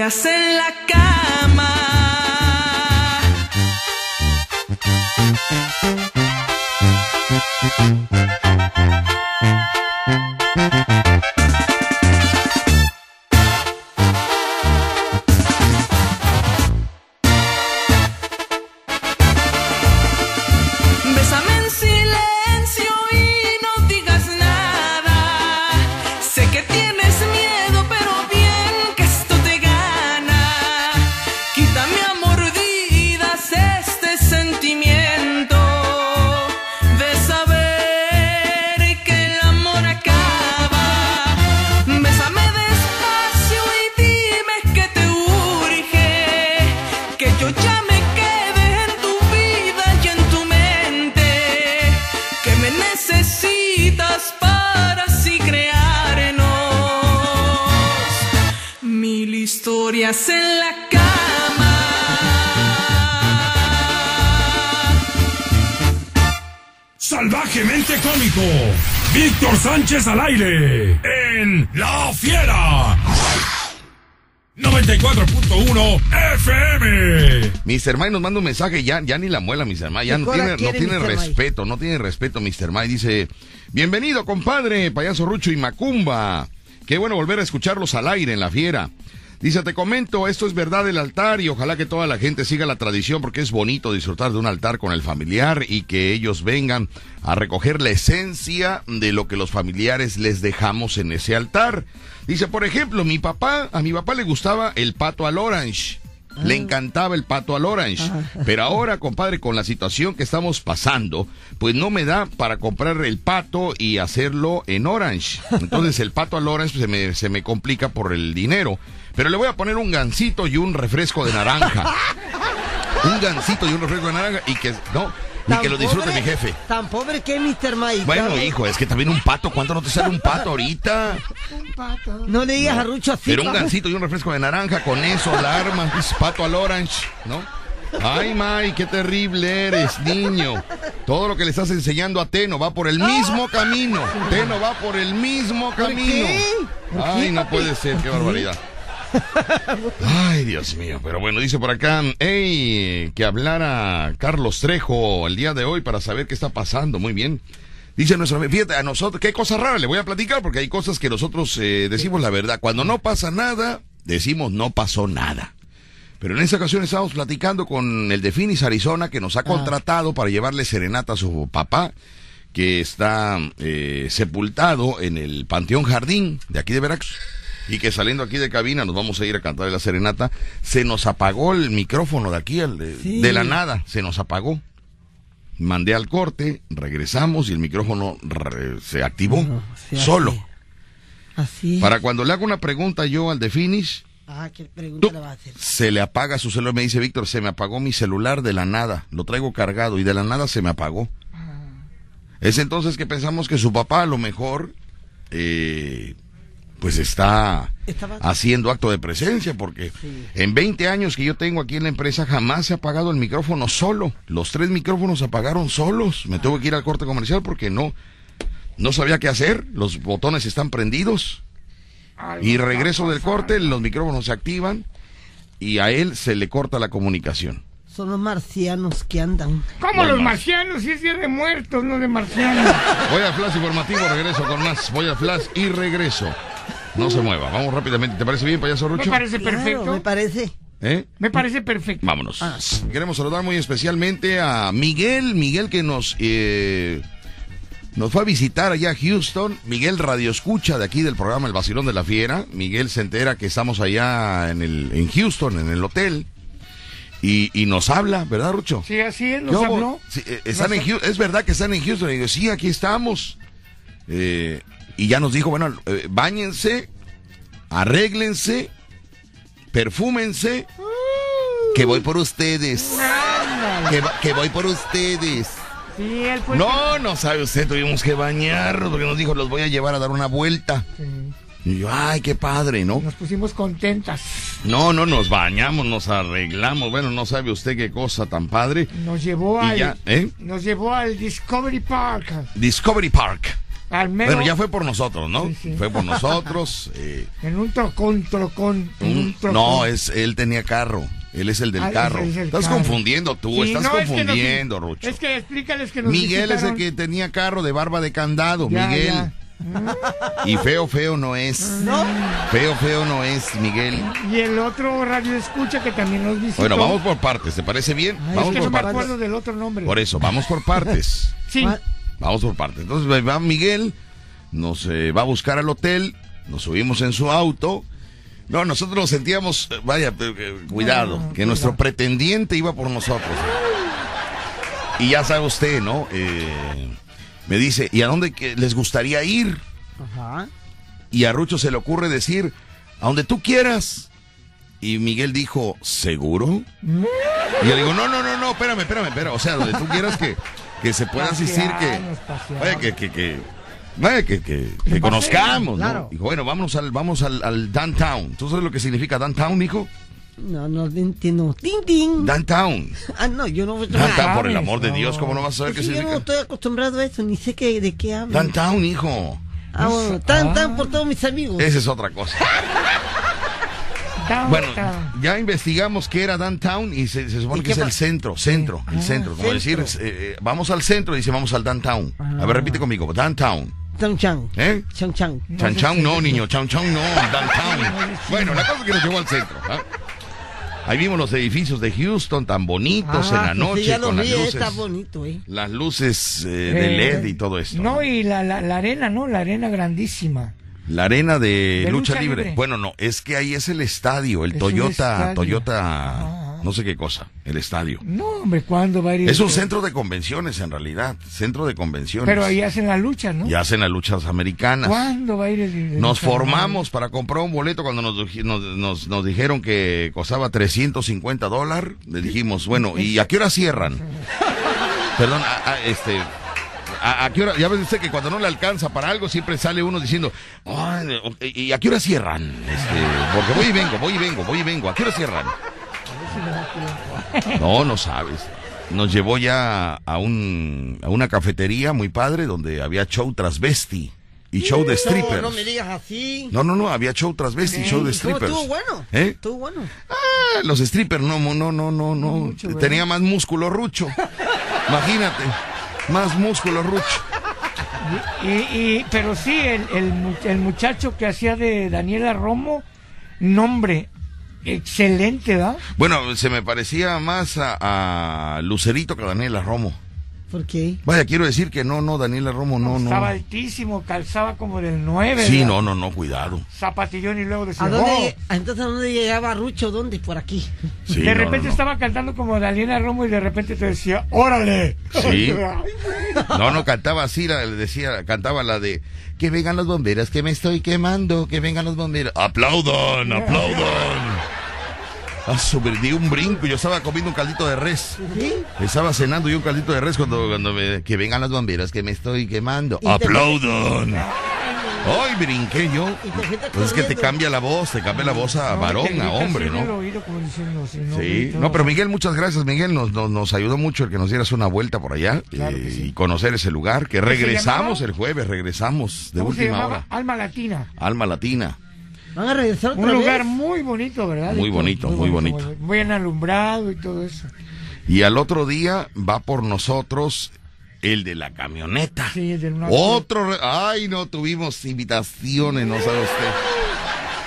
historias en la cama. Cómico. Víctor Sánchez al aire. En La Fiera. 94.1 FM. Mr. May nos manda un mensaje, ya, ya ni la muela, Mr. May, ya ¿Qué no tiene, no quiere, tiene Mr. May? respeto, no tiene respeto, Mr. May. Dice, bienvenido, compadre, payaso Rucho y Macumba. Qué bueno volver a escucharlos al aire en la fiera. Dice, te comento, esto es verdad del altar y ojalá que toda la gente siga la tradición porque es bonito disfrutar de un altar con el familiar y que ellos vengan a recoger la esencia de lo que los familiares les dejamos en ese altar. Dice, por ejemplo, mi papá, a mi papá le gustaba el pato al orange. Le encantaba el pato al orange. Pero ahora, compadre, con la situación que estamos pasando, pues no me da para comprar el pato y hacerlo en orange. Entonces el pato al orange se me, se me complica por el dinero. Pero le voy a poner un gansito y un refresco de naranja. Un gansito y un refresco de naranja y que no y que lo disfrute pobre- mi jefe. Tan pobre que Mr. Mike. Bueno, hijo, es que también un pato, ¿cuánto no te sale un pato ahorita? No le digas a Rucho así. Pero un pa. gansito y un refresco de naranja, con eso la arma, pato al orange, ¿no? Ay, May, qué terrible eres, niño. Todo lo que le estás enseñando a Teno va por el mismo camino. Teno va por el mismo camino. Ay, no puede ser, qué barbaridad. Ay, Dios mío. Pero bueno, dice por acá, hey, que hablara Carlos Trejo el día de hoy para saber qué está pasando. Muy bien. Dice nuestro, fíjate, a nosotros, qué cosa rara, le voy a platicar porque hay cosas que nosotros eh, decimos la verdad. Cuando no pasa nada, decimos no pasó nada. Pero en esta ocasión estábamos platicando con el de Phoenix, Arizona, que nos ha contratado para llevarle serenata a su papá, que está eh, sepultado en el Panteón Jardín de aquí de Veracruz. Y que saliendo aquí de cabina nos vamos a ir a cantar la serenata. Se nos apagó el micrófono de aquí, el de, Sí. de la nada, se nos apagó. Mandé al corte, regresamos y el micrófono re- se activó sí, solo. Así. Para cuando le hago una pregunta yo al de Finish, Ah, ¿qué pregunta le va a hacer? se le apaga su celular. Me dice Víctor, se me apagó mi celular de la nada. Lo traigo cargado y de la nada se me apagó. Es entonces que pensamos que su papá a lo mejor, eh, pues está Estaba- haciendo acto de presencia, porque en 20 años que yo tengo aquí en la empresa jamás se ha apagado el micrófono solo. Los tres micrófonos se apagaron solos. Me tuve que ir al corte comercial porque no, no sabía qué hacer. Los botones están prendidos. Y regreso del corte, los micrófonos se activan y a él se le corta la comunicación. Son los marcianos que andan. ¿Cómo Los los marcianos? Si es día de muertos, no de marcianos. Voy a Flash Informativo, regreso con más. Voy a Flash y regreso. No se mueva, vamos rápidamente. ¿Te parece bien, payaso Me Rucho? parece Claro, perfecto. me parece. ¿Eh? Me parece perfecto. Vámonos. Queremos saludar muy especialmente a Miguel, Miguel que nos eh, nos fue a visitar allá a Houston. Miguel Radio Escucha de aquí del programa El Vacilón de la Fiera. Miguel se entera que estamos allá en el en Houston, en el hotel. Y, y nos habla, ¿verdad, Rucho? Sí, así es, ¿Qué nos habló. Sí, eh, están Nos- en Houston, es verdad que están en Houston. Y digo, sí, aquí estamos. Eh, y ya nos dijo, bueno, eh, báñense, arréglense, perfúmense, que voy por ustedes. Que, que voy por ustedes. Sí, él fue. No, no sabe usted, tuvimos que bañarnos porque nos dijo, los voy a llevar a dar una vuelta. Sí. Y yo, ay, qué padre, ¿no? Nos pusimos contentas. No, no, nos bañamos, nos arreglamos. Bueno, no sabe usted qué cosa tan padre. Nos llevó Y al. ya, ¿eh? Nos llevó al Discovery Park. Discovery Park. Al Bueno, ya fue por nosotros, ¿no? Sí, sí. Fue por nosotros. eh, En un trocón, trocón. un- un trocón. no, es él tenía carro. Él es el del Ah, es carro. el estás carro. confundiendo tú, Sí, estás no, es que nos- confundiendo, Rucho. Es que explícales que nos Miguel es el que tenía carro de barba de candado, Ya, Miguel. ya. Y feo, feo no es. ¿No? Feo, feo no es, Miguel. Y el otro radio escucha que también nos visitó. Bueno, vamos por partes, ¿te parece bien? Ay, vamos es que por no me partes. acuerdo del otro nombre. Por eso, vamos por partes. Sí. Vamos por partes. Entonces va Miguel, nos eh, va a buscar al hotel, nos subimos en su auto. No, nosotros nos sentíamos, eh, vaya, eh, cuidado, que nuestro pretendiente iba por nosotros. Y ya sabe usted, ¿no? Eh, me dice, ¿y a dónde que les gustaría ir? Ajá. Y a Rucho se le ocurre decir, a donde tú quieras. Y Miguel dijo, ¿seguro? Y yo digo, no, no, no, no, espérame, espérame, espérame. O sea, donde tú quieras que, que se pueda asistir, que, que, que, que, que, que, que Que conozcamos, ¿no? claro. Dijo, bueno, vámonos al, vamos al, al downtown. ¿Tú sabes lo que significa downtown, hijo? No, no entiendo. ¡Tin, tin! Downtown. Ah, no, yo no. Downtown, por el amor de no. Dios, ¿cómo no vas a saber Es qué que yo no significa? estoy acostumbrado a eso, ni sé qué, de qué hablan. Downtown, hijo. Ah, bueno, tan, tan por todos mis amigos. Esa es otra cosa. Downtown. Bueno, ya investigamos qué era downtown y se, se supone ¿Y que es el centro, centro, el centro. Como decir, centro. eh, eh, vamos al centro y dice vamos al downtown. A ver, repite conmigo, downtown. Chan Chan. ¿Eh? Chan Chan. Chan Chan no, niño, Chan Chan no, downtown. Bueno, la cosa es que nos llevó al centro. ¿ah? Ahí vimos los edificios de Houston tan bonitos en la Ah, noche sí, ya lo con las vi, eh, luces. está bonito, ¿eh? Las luces eh, de LED y todo esto. No, y la, la, la arena, ¿no? La arena grandísima. La arena de, De lucha, lucha libre. libre. Bueno, no, es que ahí es el estadio, el Es un Toyota, estadio. Toyota, no sé qué cosa, el estadio. No, hombre, ¿cuándo va a ir? Es un centro de convenciones en realidad, centro de convenciones. Pero ahí hacen la lucha, ¿no? Y hacen las luchas americanas. ¿Cuándo va a ir el, el- Nos formamos para comprar un boleto cuando nos, nos, nos- nos dijeron que costaba 350 dólares. Le dijimos, bueno, ¿y a qué hora cierran? Perdón, a- a- este... ¿A, a qué hora? Ya ve usted que cuando no le alcanza para algo siempre sale uno diciendo, "Ay, ¿y a qué hora cierran? Este, porque voy y vengo, voy y vengo, voy y vengo. ¿A qué hora cierran? No, no sabes. Nos llevó ya a, un, a una cafetería muy padre donde había show transvesti y show de strippers. No, no me digas así. No, no, no, había show transvesti y show de ¿Cómo strippers. estuvo bueno? ¿Eh? Estuvo bueno. Ah, los strippers, no, no, no, no, no. Tenía más músculo rucho. Imagínate, más músculo rucho. Y, y- pero sí, el, el, el muchacho que hacía de Daniela Romo nombre excelente, ¿verdad? Bueno, se me parecía más a, a Lucerito que a Daniela Romo. ¿Por qué? Vaya, quiero decir que no, no, Daniela Romo, no, no. Estaba altísimo, calzaba como del 9. Sí, ¿verdad? no, no, no, cuidado. Zapatillón y luego decía, ¿A dónde, "Oh". entonces, ¿a dónde llegaba Rucho? ¿Dónde? Por aquí. Sí, de no, repente no, no. estaba cantando como Daniela Romo y de repente te decía, ¡órale! Sí. No, no, cantaba así, le decía, cantaba la de que vengan los bomberos, que me estoy quemando, que vengan los bomberos. Aplaudan, aplaudan. Ah, sobre, di un brinco, yo estaba comiendo un caldito de res. Estaba cenando yo un caldito de res cuando, cuando me, que vengan los bomberos, que me estoy quemando. Aplaudan. Ay, brinqué yo. Pues es que te cambia la voz, te cambia la voz a varón, a hombre, ¿no? Sí, no, pero Miguel, muchas gracias, Miguel, nos, nos, nos ayudó mucho el que nos dieras una vuelta por allá Claro eh, sí. y conocer ese lugar, que regresamos el jueves, regresamos de ¿Cómo se última hora. Alma Latina. Alma Latina. ¿Van a regresar otra Un lugar vez? muy bonito, ¿verdad? Muy bonito, muy bonito. muy Bien alumbrado y todo eso. Y al otro día va por nosotros el de la camioneta. Sí, del una- Otro, ay, no tuvimos invitaciones, no sabe usted.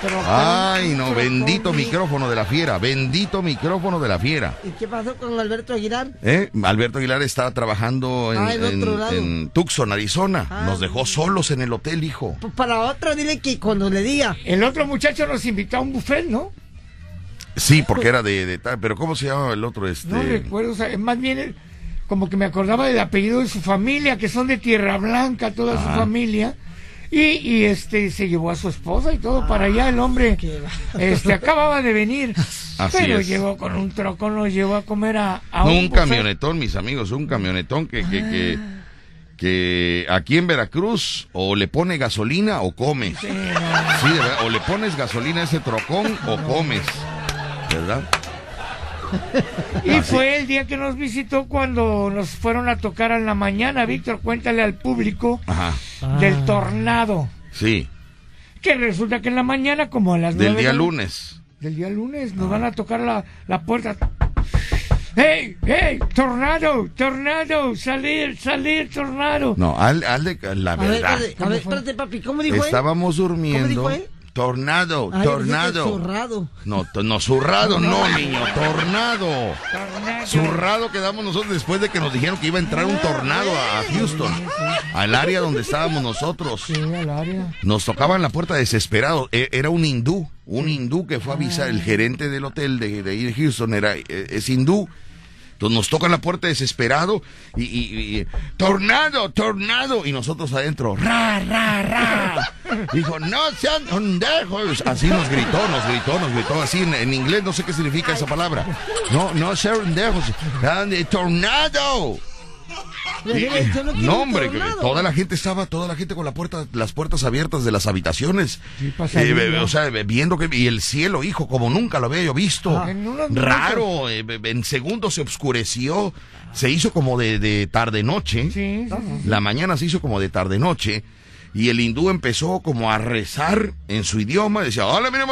Pero- Ay, no, bendito micrófono de la fiera, bendito micrófono de la fiera. ¿Y qué pasó con Alberto Aguilar? ¿Eh? Alberto Aguilar está trabajando en, Ah, en en- Tucson, Arizona. Ah. Nos dejó solos en el hotel, hijo. Pues para otro, dile que cuando le diga. El otro muchacho nos invitó a un buffet, ¿no? Sí, porque era de, de tal, pero ¿cómo se llamaba el otro? Este... No recuerdo, o sea, más bien el- como que me acordaba del apellido de su familia, que son de Tierra Blanca, toda su Ajá. familia. Y, y este se llevó a su esposa y todo para allá el hombre este acababa de venir Así pero es. llegó con un trocón nos llevó a comer a, a No, un, camionetón, mis amigos, un camionetón que, que, que, que aquí en Veracruz o le pone gasolina o come. Sí, Sí, no, de verdad, o le pones gasolina a ese trocón o comes. ¿Verdad? Y fue el día que nos visitó cuando nos fueron a tocar en la mañana, Víctor, cuéntale al público Ajá. del tornado. Sí, Que resulta que en la mañana, como a las del día de lunes. Del día lunes, nos van a tocar la, la puerta. ¡Hey! ¡Hey! ¡Tornado! ¡Tornado! ¡Salir! ¡Salir! ¡Tornado! No, al, al de- la A ver, verdad. espérate, a ver, espérate, papi, ¿cómo dijo él? Estábamos ¿Cómo durmiendo. dijo él? Tornado, Ay, tornado. zurrado. No, to- no, zurrado, no, niño, tornado. Tornado. Zurrado quedamos nosotros después de que nos dijeron que iba a entrar un tornado a Houston, al área donde estábamos nosotros. Sí, al área. Nos tocaban la puerta desesperados. E- Era un hindú, un hindú que fue a avisar, el gerente del hotel de, de Houston era, e- es hindú. Entonces nos tocan la puerta desesperado y, y- y, tornado, tornado. Y nosotros adentro, ra, ra, ra. Dijo, no sean pendejos. Así nos gritó, nos gritó, nos gritó así en, en inglés, no sé qué significa esa palabra. No, no sean. Grande, Tornado. Yo no No, hombre, tornado. toda la gente estaba, toda la gente con la puerta, las puertas abiertas de las habitaciones. Sí, Eh, o sea, viendo que, y el cielo, hijo, como nunca lo había yo visto. Ah, en. Raro, eh, en segundos se oscureció, se hizo como de, de tarde-noche. Sí, sí, sí. La mañana se hizo como de tarde-noche. Y el hindú empezó como a rezar en su idioma. Decía, "Hola, mira,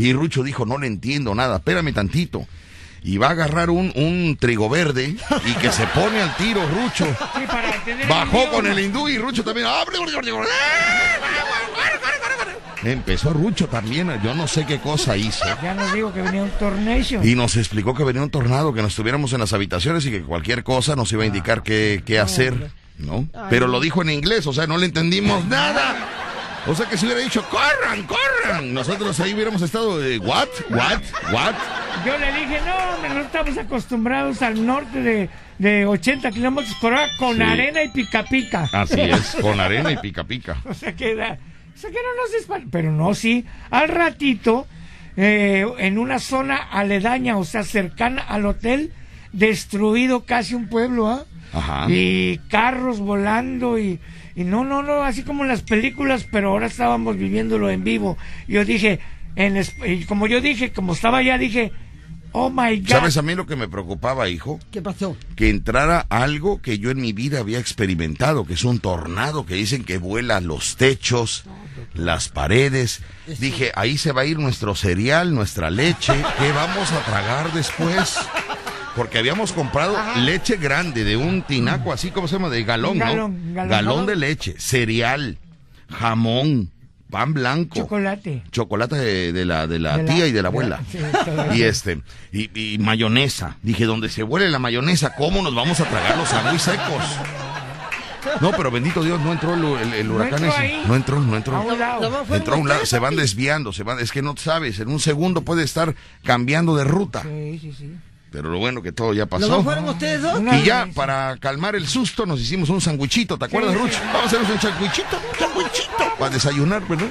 y Rucho dijo, no le entiendo nada, espérame tantito. Y va a agarrar un, un trigo verde y que se pone al tiro, Rucho. Sí, para Bajó con el hindú y Rucho también. Empezó Rucho también, yo no sé qué cosa hizo. Ya nos digo que venía un tornation. Y nos explicó que venía un tornado, que nos estuviéramos en las habitaciones y que cualquier cosa nos iba a indicar qué, qué hacer, ¿no? Pero lo dijo en inglés, o sea, no le entendimos nada. O sea que si hubiera dicho, corran, corran, nosotros ahí hubiéramos estado, eh, what, what, what. Yo le dije, no, no estamos acostumbrados al norte de, de 80 kilómetros por hora con Sí. arena y pica pica. Así es, con arena y pica pica. O sea que, o sea que no nos espan- Pero no, sí. Al ratito, eh, en una zona aledaña, o sea, cercana al hotel, destruido casi un pueblo, ¿ah? Ajá. Y carros volando y, y no, no, no, así como en las películas, pero ahora estábamos viviéndolo en vivo. Yo dije, en, y como yo dije, como estaba allá, dije, oh my God. ¿Sabes a mí lo que me preocupaba, hijo? ¿Qué pasó? que entrara algo que yo en mi vida había experimentado, que es un tornado que dicen que vuela los techos, las paredes. Dije, ahí se va a ir nuestro cereal, nuestra leche, ¿qué vamos a tragar después? Porque habíamos comprado leche grande de un tinaco, así como se llama, de galón, ¿no? galón, galón. galón de leche, cereal. jamón, pan blanco, Chocolate. chocolate de, de la, de la De la- tía y de la de la- abuela. sí, y este, y, y mayonesa. Dije, donde se huele la mayonesa, ¿cómo nos vamos a tragar los sándwiches secos? No, pero bendito Dios, no entró el, el- el No huracán entró ese. ahí. No entró, no entró. A un lado. Entró a un lado, se van desviando, se van, es que no sabes, en un segundo puede estar cambiando de ruta. Sí, sí, sí. Pero lo bueno que todo ya ¿Nomás pasó. fueron ustedes dos? Y ya, para calmar el susto, nos hicimos un sandwichito, ¿te acuerdas, Rucho? Vamos a hacernos un sandwichito, un sandwichito. Para desayunar, ¿verdad?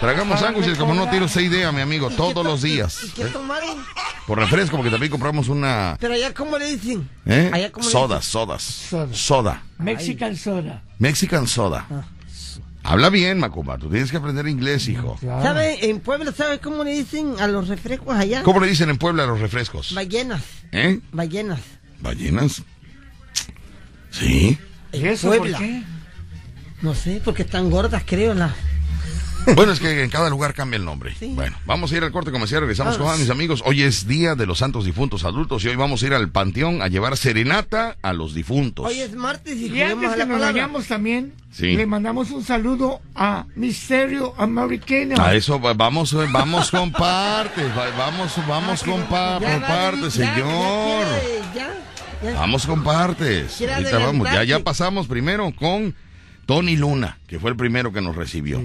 Tragamos Para sándwiches como no tiene usted idea, mi amigo, ¿Y qué todos to- los días. ¿Y qué ¿eh? tomaron? Por refresco, porque también compramos una... Pero allá, ¿cómo le dicen? ¿eh? Allá, ¿cómo le Sodas, dicen? sodas. Soda. Soda. Mexican soda. Mexican soda. Ah. Habla bien, Macumba, tú tienes que aprender inglés, hijo. Claro. ¿Sabe? En Puebla, ¿sabe cómo le dicen a los refrescos allá? ¿Cómo le dicen en Puebla a los refrescos? Ballenas. ¿Eh? Ballenas. ¿Ballenas? Sí. ¿Y eso Puebla. por qué? No sé, porque están gordas, creo. La... Bueno, es que en cada lugar cambia el nombre. Sí. Bueno, vamos a ir al corte comercial, regresamos Vamos. con mis amigos. Hoy es Día de los Santos Difuntos Adultos y hoy vamos a ir al panteón a llevar serenata a los difuntos. Hoy es martes y, Y antes que nos vayamos también, Sí. le mandamos un saludo a Misterio Americano. A eso va- vamos, vamos con partes, va- vamos, vamos con pa- Ya partes, ya, ya señor. quiere, Ya, ya. Vamos con partes. Ahorita vamos, ya, ya pasamos primero con Tony Luna, que fue el primero que nos recibió.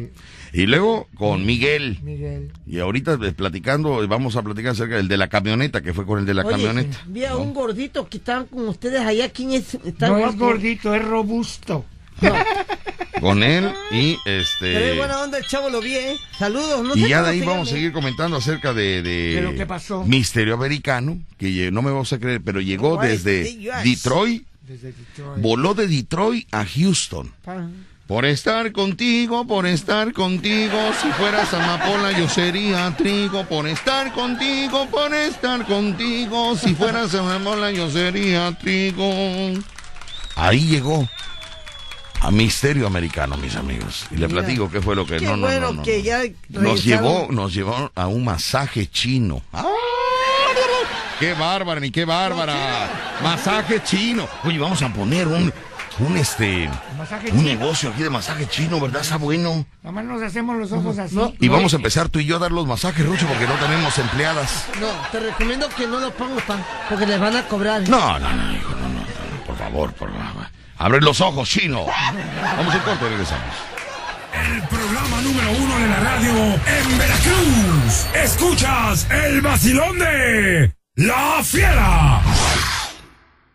Y luego con Miguel. Miguel. Y ahorita eh, platicando, vamos a platicar acerca del de la camioneta, que fue con el de la Oye, camioneta. vi a un gordito que estaban con ustedes allá. ¿Quién es? Está No es gordito, es robusto. Con él y Pero es este. buena onda el chavo, lo vi, ¿eh? Saludos. No Y sé ya de ahí se vamos a seguir comentando acerca de, de, De lo que pasó. Misterio Americano, que no me vas a creer, pero llegó desde. Detroit, Desde Detroit. voló de Detroit a Houston. Pa- Por estar contigo, por estar contigo, si fueras amapola yo sería trigo. Por estar contigo, por estar contigo, si fueras amapola yo sería trigo. Ahí llegó a Misterio Americano, mis amigos. Y le Mira, platico qué fue lo que Qué no, no, bueno no, no, que no. ya Nos llevó, nos llevó a un masaje chino. ¡Ah! ¡Qué bárbara, ni qué bárbara! Masaje chino. Oye, vamos a poner un, un este, Masaje un chino. negocio aquí de masaje chino, ¿verdad? Está bueno. Nada más nos hacemos los ojos así. Y vamos a empezar tú y yo a dar los masajes, Rucho, porque no tenemos empleadas. No, te recomiendo que no lo pongas pa, porque les van a cobrar. No, no, no, hijo, no, no, no, por favor, por favor. Abre los ojos, chino. Vamos al corte y regresamos. El programa número uno de la radio en Veracruz. Escuchas el vacilón de La Fiera.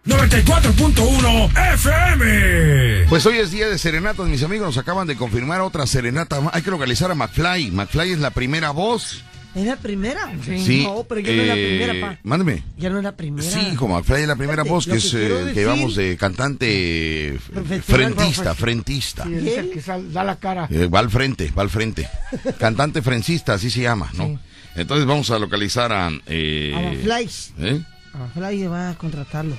94.1 FM. Pues hoy es día de serenatas, mis amigos. Nos acaban de confirmar otra serenata. Hay que localizar a McFly. McFly es la primera voz. ¿Es la primera? Sí. No, pero yo no es la eh, primera, pa. Mándeme. Ya no es la primera. Sí, como McFly es la primera Fíjate, voz, que es, eh, decir- que vamos de cantante eh, frentista, frentista. Sí, es el que sal- da la cara. Eh, va al frente, va al frente. Cantante frencista, así se llama, ¿no? Sí. Entonces vamos a localizar a... eh, A McFly. ¿eh? McFly va a contratarlo.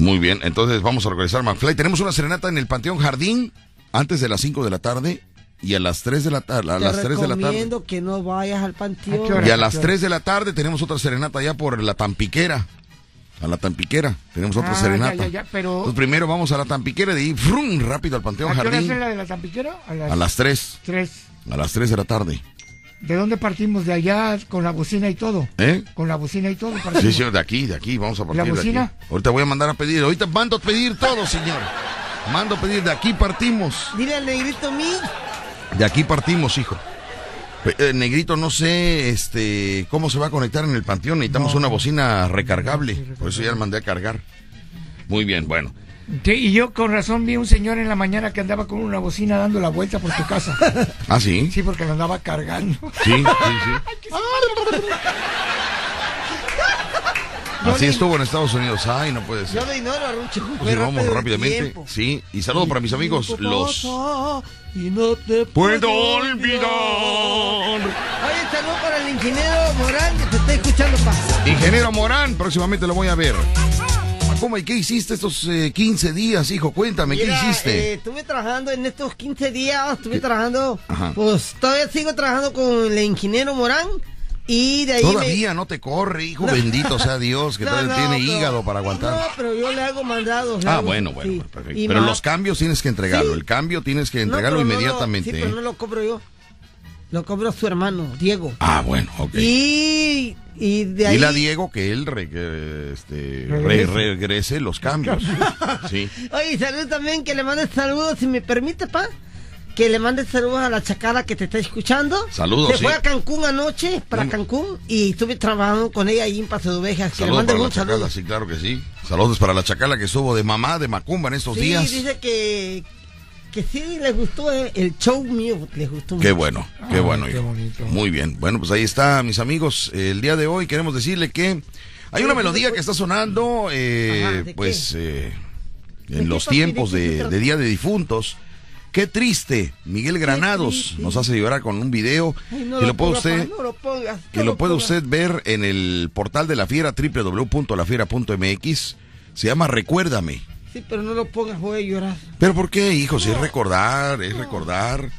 Muy bien, entonces vamos a a McFly. Tenemos una serenata en el Panteón Jardín antes de las 5 de la tarde y a las 3 de la tarde. A Te las 3 de la tarde. recomiendo que no vayas al ¿A panteón. hora? Y a las 3 de la tarde tenemos otra serenata ya por la Tampiquera. A la Tampiquera. Tenemos otra Ah, serenata. ya, ya, ya, pero- Entonces primero vamos a la Tampiquera y de ahí ¡frum! rápido al Panteón ¿A qué hora es Jardín. la de la Tampiquera? A las, A las 3. tres. A las 3 de la tarde. ¿De dónde partimos? ¿De allá con la bocina y todo? ¿Eh? Con la bocina y todo Sí, señor, de aquí, de aquí, vamos a partir de bocina? aquí. Ahorita voy a mandar a pedir, ahorita mando a pedir todo, señor. Mando a pedir, de aquí partimos. Dile al negrito mí. De aquí partimos, hijo. Eh, negrito, no sé este cómo se va a conectar en el panteón. Necesitamos una bocina recargable. Por eso ya la mandé a cargar. Muy bien, bueno. Sí, y yo con razón vi un señor en la mañana que andaba con una bocina dando la vuelta por tu casa. ¿Ah, sí? Sí, porque la andaba cargando. Sí, sí, sí. Así estuvo en Estados Unidos. Ay, no puede ser. Yo lo ignoro Rucho. Pues vamos rápidamente. tiempo. Sí, y saludo para mis amigos, los... pasa Y no te Puedo olvidar. olvidar. Oye, saludo para el ingeniero Morán que te está escuchando, pa. Ingeniero Morán, próximamente lo voy a ver. ¿Cómo y qué hiciste estos eh, 15 días, hijo? Cuéntame, ¿qué hiciste? eh, estuve trabajando en estos 15 días, estuve trabajando, Ajá. pues todavía sigo trabajando con el ingeniero Morán Y de ahí Todavía no te corre, hijo bendito sea Dios, que No, todavía no, tiene pero- hígado para aguantar. No, pero yo le hago mandados. le Ah, hago- bueno, bueno, sí. perfecto. Pero los cambios tienes que entregarlo. Sí. El cambio tienes que entregarlo inmediatamente. sí, ¿eh? pero no lo cobro yo. Lo cobro su hermano, Diego. Ah, bueno, ok. Y, y de ahí. Dile a Diego que él re- que, este, re- Regrese. los cambios. Sí. Oye, salud también, que le mandes saludos, si me permite, pa. Que le mandes saludos a la chacala que te está escuchando. Saludos, Se sí. fue a Cancún anoche, para Mm. Cancún, y estuve trabajando con ella ahí en Paso de Ovejas. Que le Saludos manden para la un saludo. chacala, sí, claro que sí. Saludos para la chacala que estuvo de mamá de Macumba en estos Sí, días. dice que, que sí les gustó eh, el show mío, les gustó Qué mucho. bueno, qué Ah, bueno. qué hijo. bonito. Muy bien. Bueno, pues ahí está, mis amigos. El día de hoy queremos decirle que hay una melodía que está sonando, eh, pues, eh, ¿De en los tiempos ¿De Día de Difuntos. Qué triste. Miguel Granados nos hace llorar con un video Ay, no que lo puede usted no lo pongas, que lo puede usted ver en el portal de la Fiera www.lafiera.mx. Se llama Recuérdame. Sí, pero no lo pongas, voy a llorar. Pero ¿por qué, hijos? Es recordar, es recordar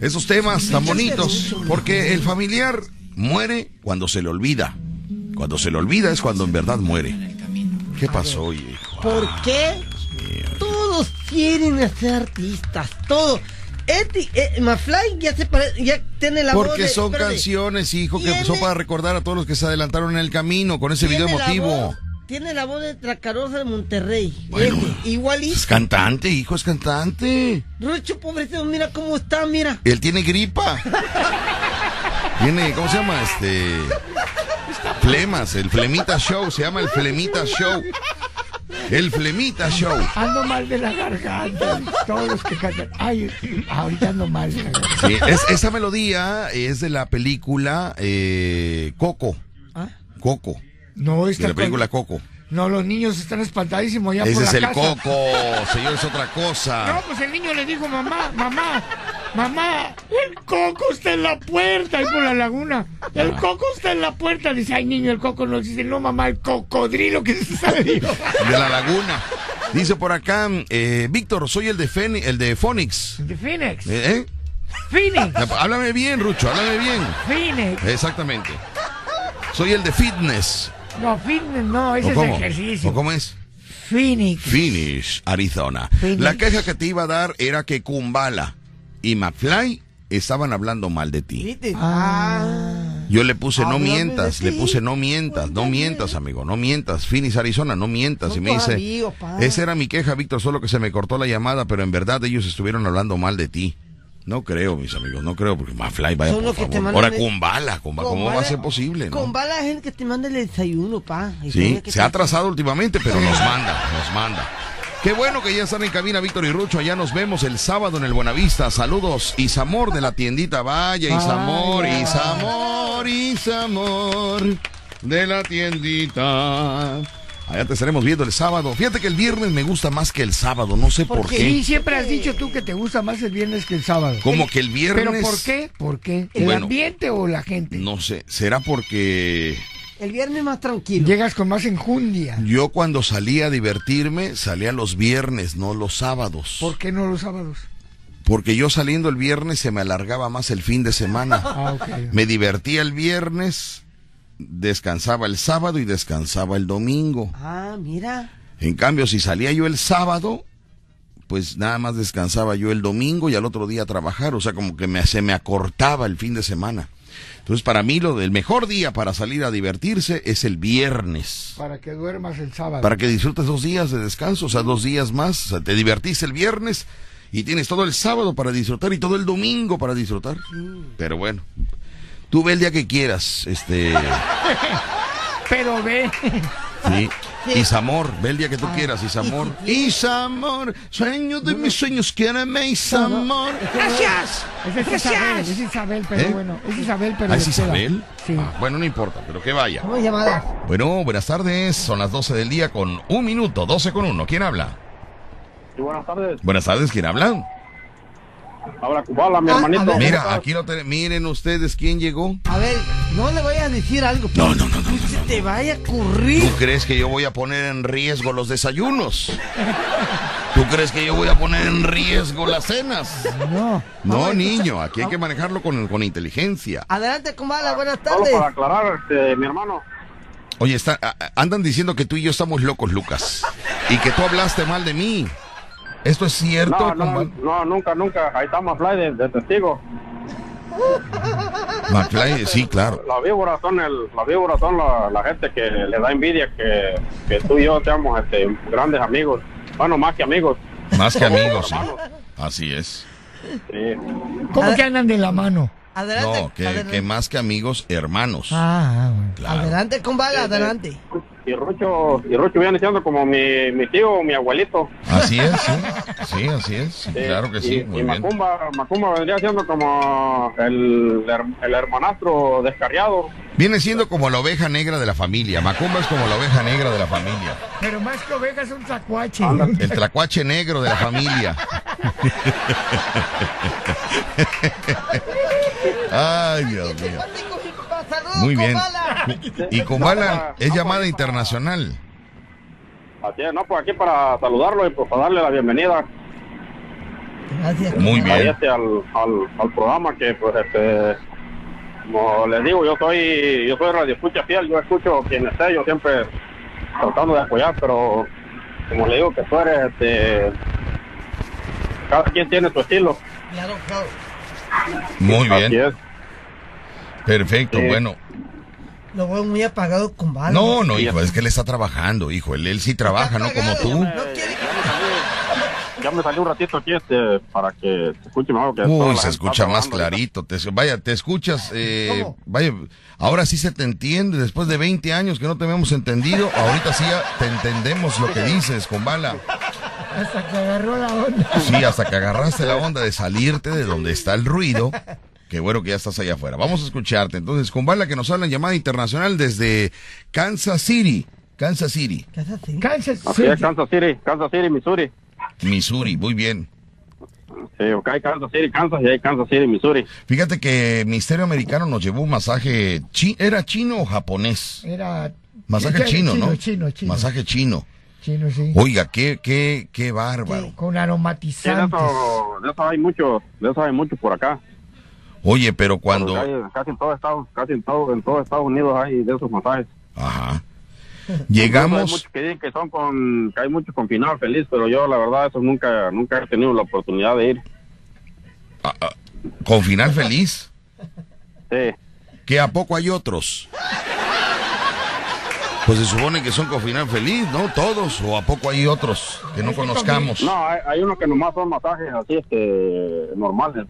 esos temas tan bonitos. Porque el familiar muere cuando se le olvida. Cuando se le olvida es cuando en verdad muere. ¿Qué pasó, hijo? ¿Por qué? Todos quieren ser artistas, todos. Eddie, eh, Mafly ya se pare- ya tiene la voz Porque de- son espérate. canciones, hijo, que son para recordar a todos los que se adelantaron en el camino con ese video emotivo. Tiene la voz de Tracarosa de Monterrey. Bueno. Este, igualito. Es cantante, hijo, es cantante. Rucho, pobrecito, mira cómo está, mira. Él tiene gripa. Tiene, ¿cómo se llama? Este. Flemas, el Flemita Show, se llama el Flemita Show. El Flemita Show. Ando mal de la garganta. Todos los que cantan. Ay, ahorita ando mal de la garganta. Sí, es- esa melodía es de la película eh, Coco. ¿Ah? Coco. No, está la película Coco. No, los niños están espantadísimos ya Ese por es la el casa. Coco, señor, es otra No, cosa. pues el niño le dijo, mamá, mamá, mamá, el coco está en la puerta, ahí por la laguna. El coco está en la puerta. Dice, ay, niño, el coco no existe. No, mamá, el cocodrilo que se salió. De la laguna. Dice por acá, eh, Víctor, soy el de, Fen- el de Phonics. De Phoenix. ¿Eh? Phoenix. Háblame bien, Rucho, háblame bien. Phoenix. Exactamente. Soy el de fitness. No, fitness no, ese ¿O es ejercicio. ¿O cómo es? Phoenix. Phoenix, Arizona. Phoenix. La queja que te iba a dar era que Kumbala y McFly estaban hablando mal de ti. ¿Viste? Ah. Yo le puse no mientas, le puse no mientas, no mientas, amigo, no mientas. Phoenix, Arizona, no mientas. Son y me dice, amigos, esa era mi queja, Víctor, solo que se me cortó la llamada, pero en verdad ellos estuvieron hablando mal de ti. No creo, mis amigos, no creo, porque McFly, vaya, Son por los que te favor. mandan Ahora el- Kumbala, Kumba- Con ¿cómo va a ser posible? no? Con bala la gente que te manda el desayuno, pa. Y Sí, que se ha atrasado últimamente, pero nos manda, nos manda. Qué bueno que ya están en cabina Víctor y Rucho. Allá nos vemos el sábado en el Buenavista. Saludos, Isamor de la tiendita. Vaya, Isamor, Vaya. Isamor, Isamor de la tiendita. Allá te estaremos viendo el sábado. Fíjate que el viernes me gusta más que el sábado. No sé por, Sí, qué. siempre has dicho tú que te gusta más el viernes que el sábado. Como que el viernes- ¿Pero por qué? ¿Por qué? ¿El Bueno. ambiente o la gente? No sé, será porque El viernes más tranquilo. Llegas con más enjundia. yo cuando salía a divertirme salía los viernes, no los sábados. ¿Por qué no los sábados? Porque yo saliendo el viernes se me alargaba más el fin de semana. Ah, ok. Me divertía el viernes, descansaba el sábado y descansaba el domingo. Ah, mira. En cambio, si salía yo el sábado, pues nada más descansaba yo el domingo y al otro día a trabajar. O sea, como que me, se me acortaba el fin de semana. Entonces, para mí, lo, el mejor día para salir a divertirse es el viernes. Para que duermas el sábado. Para que disfrutes dos días de descanso, o sea, dos días más. O sea, te divertiste el viernes y tienes todo el sábado para disfrutar y todo el domingo para disfrutar. Pero bueno, tú ve el día que quieras, este, Pero ve. sí. Isamor, ve el día que tú quieras, Isamor. Isamor, sueño de mis sueños, quiéreme, Isamor. Gracias. Esa es Isabel, es Isabel, pero ¿Eh? bueno, es Isabel, pero ¿Ah, es. Isabel? Sí. Ah, bueno, no importa, pero que vaya. Vamos llamadas. Bueno, buenas tardes, son las 12 del día con un minuto, 12 con uno. ¿Quién habla? Sí, buenas tardes. Buenas tardes, ¿quién habla? Habla Kubala, Ah, mi hermanito. Mira, aquí lo tenemos. Miren ustedes quién llegó. A ver, no le vayas a decir algo. No, no, no, no. Se te vaya a ocurrir. ¿Tú crees que yo voy a poner en riesgo los desayunos? ¿Tú crees que yo voy a poner en riesgo las cenas? No. No, niño, aquí hay que manejarlo con, con inteligencia. Adelante, Kumbala, buenas Solo tardes. para aclarar, este, mi hermano. Oye, está, andan diciendo que tú y yo estamos locos, Lucas. Y que tú hablaste mal de mí. ¿Esto es cierto? No, no, Kumbala? no, nunca, nunca. Ahí está Mafly de, de testigo. McFly, sí, claro. Las víboras son, el, las víboras son la, la gente que le da envidia que, que tú y yo seamos este, grandes amigos. Bueno, más que amigos. Más que amigos, sí. Así es. Sí. ¿Cómo que andan de la mano? Adelante. No, que, adelante. que más que amigos, hermanos. Ah, bueno. Claro. Adelante, Kumbala, adelante. Y Rucho, y Rucho viene siendo como mi, mi tío o mi abuelito. Así es, sí. Sí, así es. Sí, Sí, claro que y, sí. y Muy bien. Macumba, Macumba vendría siendo como el, her- el hermanastro descarriado. Viene siendo como la oveja negra de la familia. Macumba es como la oveja negra de la familia. Pero más que ovejas, un tacuache. El tlacuache negro de la familia. Ay, Dios mío. Muy bien. Y Kumbala es llamada internacional. Así es, no, pues aquí para saludarlo y pues para darle la bienvenida Gracias. Muy bien. este, al, al, al programa que pues este como les digo yo soy yo soy radio escucha fiel yo escucho quien esté yo siempre tratando de apoyar pero como le digo que tú eres este cada quien tiene su estilo Claro, claro. Muy así bien. Perfecto, Sí. bueno. Lo veo muy apagado, Kumbala. No, no, hijo, es que él está trabajando, hijo. Él, él sí trabaja, no como tú. No quiere ya me salí un ratito aquí este para que se escuche mejor que Uy, se escucha más clarito. Te, vaya, te escuchas. Eh, ¿Cómo? vaya, ahora sí se te entiende. Después de 20 años que no te habíamos entendido, ahorita sí ya te entendemos lo que dices, con bala. Hasta que agarró la onda. Sí, hasta que agarraste la onda de salirte de donde está el ruido. Qué bueno que ya estás allá afuera. Vamos a escucharte. Entonces, con bala que nos habla en llamada internacional desde Kansas City. Kansas City. Kansas City. Kansas City, Kansas City, Missouri. Missouri. Muy bien. Sí, ok, Kansas City, Kansas y hay Kansas City, Missouri. Fíjate que Misterio Americano nos llevó un masaje. chi- ¿Era chino o japonés? Era. Masaje chino, ¿no? Chino, chino. Masaje chino. Chino, sí. Oiga, qué, qué, qué bárbaro. Con Sí, de aromatizantes. eso, de eso hay mucho, de eso hay mucho por acá. Oye, pero cuando... hay- casi en todo Estados, casi en todo, en todo Estados Unidos hay de esos masajes. Ajá. Hay Llegamos... muchos que dicen que son con, que hay muchos con final feliz, pero yo la verdad eso nunca, nunca he tenido la oportunidad de ir. ah, ah, con final feliz. Sí. ¿Que a poco hay otros? Pues se supone que son con final feliz, ¿no? Todos. ¿O a poco hay otros que no conozcamos? No, hay, hay unos que nomás son masajes así, este, normales.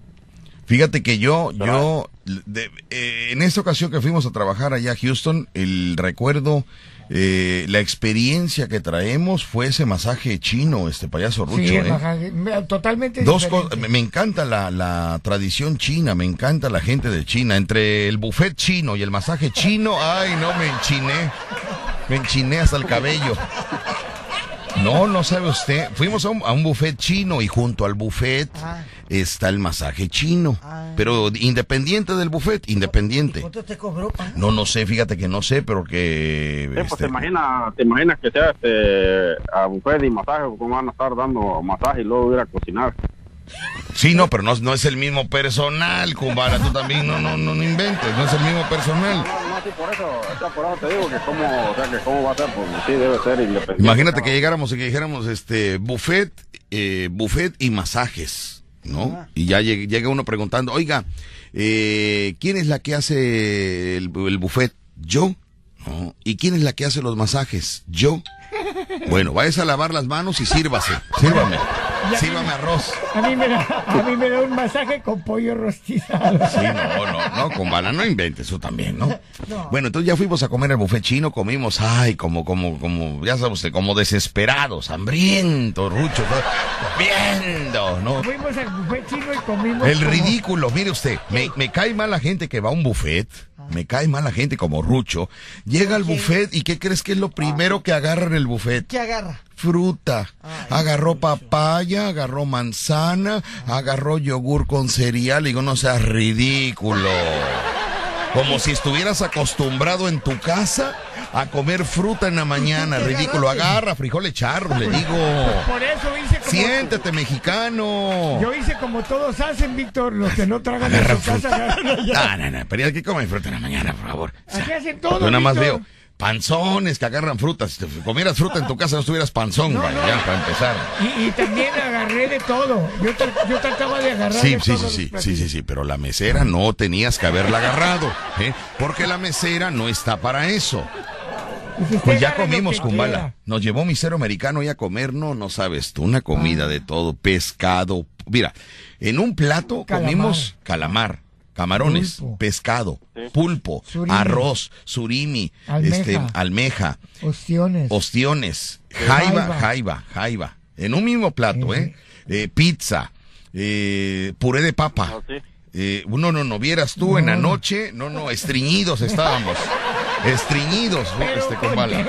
Fíjate que yo, yo, de- eh, en esta ocasión que fuimos a trabajar allá a Houston, el recuerdo, eh, la experiencia que traemos fue ese masaje chino, este payaso Rucho, Sí, ¿eh? ajá, me- totalmente Dos cosas, me, me encanta la, la tradición china, me encanta la gente de China. Entre el buffet chino y el masaje chino, ay, no, me enchiné. Me enchiné hasta el cabello. No, no sabe usted. Fuimos a un, a un buffet chino y junto al buffet Ah. Está el masaje chino. Pero independiente del buffet, independiente. ¿Cuánto te cobró, pa? No, no sé, fíjate que no sé, pero que... Sí, pues este, te imaginas, te imaginas que sea este, a buffet y masaje, cómo van a estar dando masaje y luego ir a cocinar. Sí, no, pero no, no es el mismo personal, Kumbara. Tú también no, no, no, no inventes, no es el mismo personal. No, no, sí, por eso, por eso te digo que cómo, o sea, que cómo va a ser, pues sí debe ser independiente. Imagínate que llegáramos y que dijéramos, este, buffet, eh, buffet y masajes, ¿no? Y ya lleg- llega uno preguntando, oiga, eh, ¿quién es la que hace el, el buffet? ¿Yo? No. ¿Y quién es la que hace los masajes? ¿Yo? Bueno, vayas a lavar las manos y sírvase. Sírvame. Sírvame arroz. A mí, me da, a mí me da un masaje con pollo rostizado. Sí, no, no, no, con bala no inventes eso también, ¿no? Bueno, entonces ya fuimos a comer al buffet chino, comimos, ay, como, como, como, ya sabe usted, como desesperados, hambrientos, ruchos, todo, viendo, ¿no? Fuimos al buffet chino y comimos. El como- ridículo, mire usted, me, me cae mal la gente que va a un buffet, me cae mal la gente como Rucho, llega al buffet y ¿qué crees que es lo primero que agarra en el buffet? ¿Qué agarra? Fruta. Agarró papaya, agarró manzana, agarró yogur con cereal y digo, no seas ridículo. Como si estuvieras acostumbrado en tu casa a comer fruta en la mañana. Ridículo. Agarra frijoles charros, le digo. Por eso hice como... Siéntete, mexicano. Yo hice como todos hacen, Víctor. Los que no tragan en su casa, fruta. agarran allá. No, no, no. Pero ya que comen fruta en la mañana, por favor. O sea, hacen todo, Yo nada más Víctor. veo panzones que agarran frutas. Si comieras fruta en tu casa, no estuvieras panzón, No, vaya, no. ya, para empezar. Y, y también agarré de todo. Yo, tra- yo trataba de agarrar Sí, de sí, todos sí, sí, sí, sí, sí, pero la mesera no tenías que haberla agarrado, ¿eh? Porque la mesera no está para eso. Pues ya comimos, Kumbala. Nos llevó misero americano y a comer, no, no sabes tú, una comida Ah. de todo, pescado. Mira, en un plato Calamar. comimos calamar, camarones, Pulpo. pescado, pulpo, Surimi. arroz, surimi, Almeja. este, almeja, Ostiones. ostiones, jaiba, Jaiba. jaiba, jaiba. En un mismo plato, ¿eh? Eh, Pizza, eh, puré de papa. Eh, no, no, no, vieras tú en la noche, no, no, estreñidos estábamos. Estreñidos, este, con bala.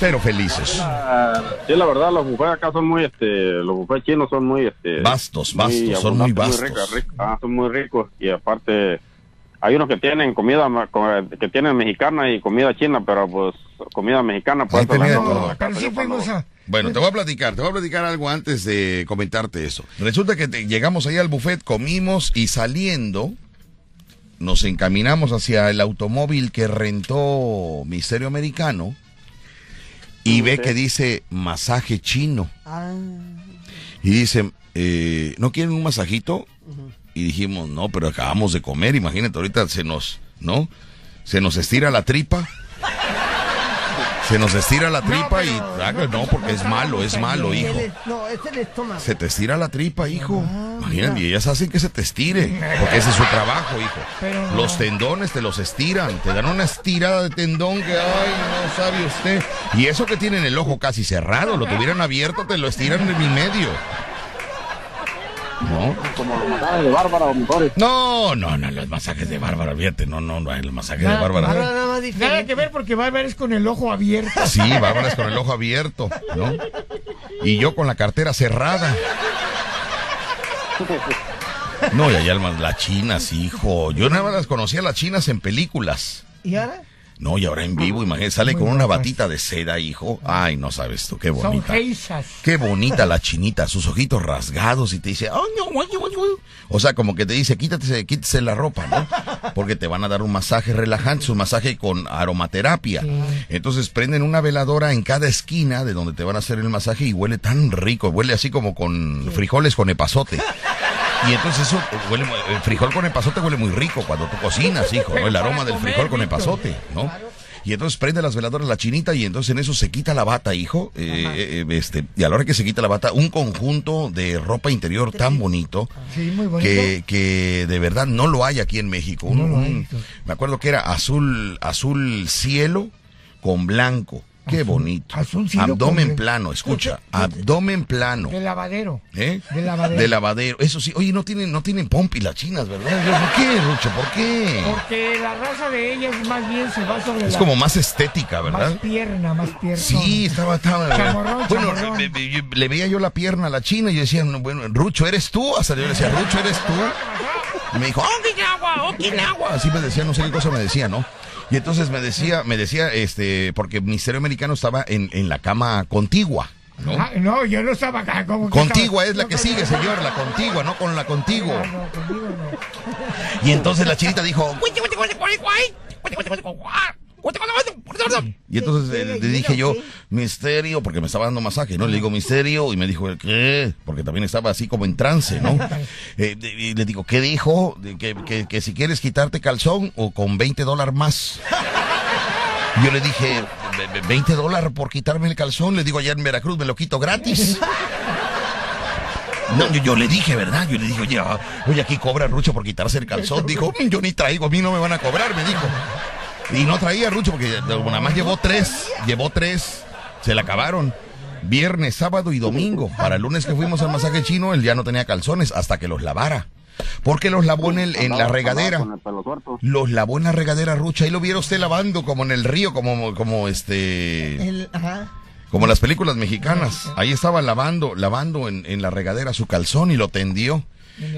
Pero felices. Ah, sí, la verdad, los buffets acá son muy, este, los buffets chinos son muy, este... Vastos, vastos, son muy vastos. ricos, ricos. Ah, son muy ricos y aparte hay unos que tienen comida que tienen mexicana y comida china, pero pues comida mexicana pues Pero sí fuimos a... Bueno, te voy a platicar, te voy a platicar algo antes de comentarte eso. Resulta que te- llegamos ahí al buffet, comimos y saliendo nos encaminamos hacia el automóvil que rentó Misterio Americano y ve que dice masaje chino. Ah, Y dice, eh, ¿no quieren un masajito? Y dijimos, no, pero acabamos de comer, imagínate, ahorita se nos, ¿no? Se nos estira la tripa. Se nos estira la tripa y, ah, no, porque es malo, es malo, hijo. el- no, es el estómago. Se te estira la tripa, hijo. Imagínate, y ellas hacen que se te estire, porque ese es su trabajo, hijo. Pero. Los tendones te los estiran, te dan una estirada de tendón que, ay, no sabe usted. Y eso que tienen el ojo casi cerrado, lo tuvieran abierto, te lo estiran en mi medio. ¿No? como los masajes de Bárbara o mejores. No, no, no, los masajes de Bárbara, fíjate, no, no, no, el masaje de Nada, Bárbara. Nada más Nada diferente. que ver porque Bárbara es con el ojo abierto. Sí, Bárbara es con el ojo abierto, ¿no? Y yo con la cartera cerrada. No, y allá las- las chinas, hijo. Yo nada más las conocía las chinas en películas. ¿Y ahora? No, y ahora en vivo, imagínate, sale con una batita de seda, hijo. Ay, no sabes tú, qué Son bonita. geisas. Qué bonita la chinita, sus ojitos rasgados y te dice, "Ay, no, ay, ay, ay". o sea, como que te dice, quítate, quítese la ropa, ¿no? Porque te van a dar un masaje relajante, un masaje con aromaterapia. Entonces prenden una veladora en cada esquina de donde te van a hacer el masaje y huele tan rico, huele así como con frijoles con epazote. Y entonces eso huele, el frijol con epazote huele muy rico cuando tú cocinas, hijo, ¿no? El aroma del frijol con epazote, ¿no? Y entonces prende las veladoras la chinita y entonces en eso se quita la bata, hijo. eh, eh, este, y a la hora que se quita la bata, un conjunto de ropa interior tan bonito Sí, muy bonito. que, que de verdad no lo hay aquí en México. No un- me acuerdo que era azul, azul cielo con blanco. Qué bonito. abdomen con- plano, escucha, abdomen plano. De lavadero. ¿Eh? De lavadero. De lavadero. Eso sí, oye, no tienen, no tienen pompi las chinas, ¿verdad? ¿Por qué, Rucho? ¿Por qué? Porque la raza de ellas más bien se va sobre Es la... como más estética, Más ¿verdad? pierna, más pierna. Sí, estaba, estaba. Chamorrón, bueno, chamorrón. me- yo- le veía yo la pierna a la china y yo decía, no, bueno, Rucho, ¿eres tú? Hasta yo le decía, Rucho, ¿eres tú? Y me dijo, Okinawa, Okinawa. Así me decía, no sé qué cosa me decía, ¿no? Y entonces me decía, me decía, este, porque Ministerio Americano estaba en, en la cama contigua, ¿no? Ah, no, yo no estaba acá. como Contigua estaba- es la que no, sigue, señor, la contigua, no con la contigua. No, no, contigo no. Y entonces la chinita dijo, y entonces eh, le dije yo, misterio, porque me estaba dando masaje, ¿no? Le digo misterio y me dijo, ¿qué? Porque también estaba así como en trance, ¿no? Eh, y le digo, ¿qué dijo? Que, que, que si quieres quitarte calzón o con 20 dólares más. Yo le dije, "Ve- ve- 20 dólares por quitarme el calzón. Le digo, allá en Veracruz me lo quito gratis. No, yo, yo le dije, ¿verdad? Yo le dije, oye, ah, oye, aquí cobra Rucho por quitarse el calzón. Dijo, "Mm, yo ni traigo, a mí no me van a cobrar, me dijo. Y no traía Rucho porque nada más llevó tres, llevó tres, se la acabaron. Viernes, sábado y domingo. Para el lunes que fuimos al masaje chino, él ya no tenía calzones hasta que los lavara. Porque los lavó en, el, en la regadera. Con el pelo suelto. Los lavó en la regadera, Rucha. Ahí lo vieron usted lavando como en el río, como, como este... Como las películas mexicanas. Ahí estaba lavando, lavando en, en la regadera su calzón y lo tendió.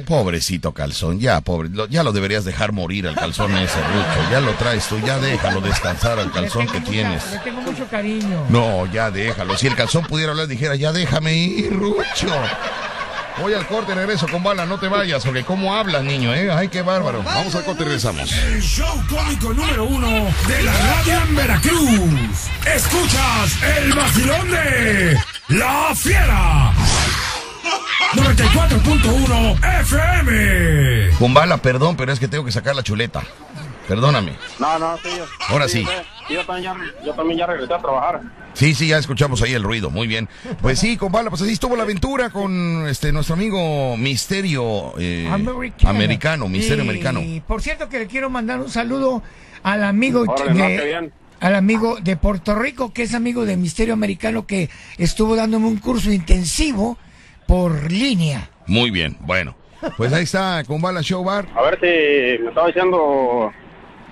Pobrecito calzón, ya, pobre, lo- ya lo deberías dejar morir al calzón ese, Rucho. Ya lo traes tú, ya déjalo descansar al calzón que tienes. Le tengo mucho cariño. No, ya déjalo. Si el calzón pudiera hablar, dijera, ya déjame ir, Rucho. Voy al corte, regreso con bala, no te vayas, porque cómo hablas, niño, ¿eh? Ay, qué bárbaro. Vamos al corte y regresamos. El show cómico número uno de la radio en Veracruz. Escuchas el vacilón de La Fiera. 94.1 FM. Con bala, perdón, pero es que tengo que sacar la chuleta. Perdóname. No, no, sí. yo- Ahora sí. Yo, también ya, yo también ya regresé a trabajar. Sí, sí, ya escuchamos ahí el ruido. Muy bien. Pues sí, con bala, pues así estuvo la aventura con este nuestro amigo Misterio eh, Americano. americano, Misterio Y, Americano. Por cierto que le quiero mandar un saludo al amigo Órale, no, de- qué bien. al amigo de Puerto Rico que es amigo de Misterio Americano que estuvo dándome un curso intensivo por línea. Muy bien, bueno. Pues ahí está, con bala Show Bar. A ver si me estaba diciendo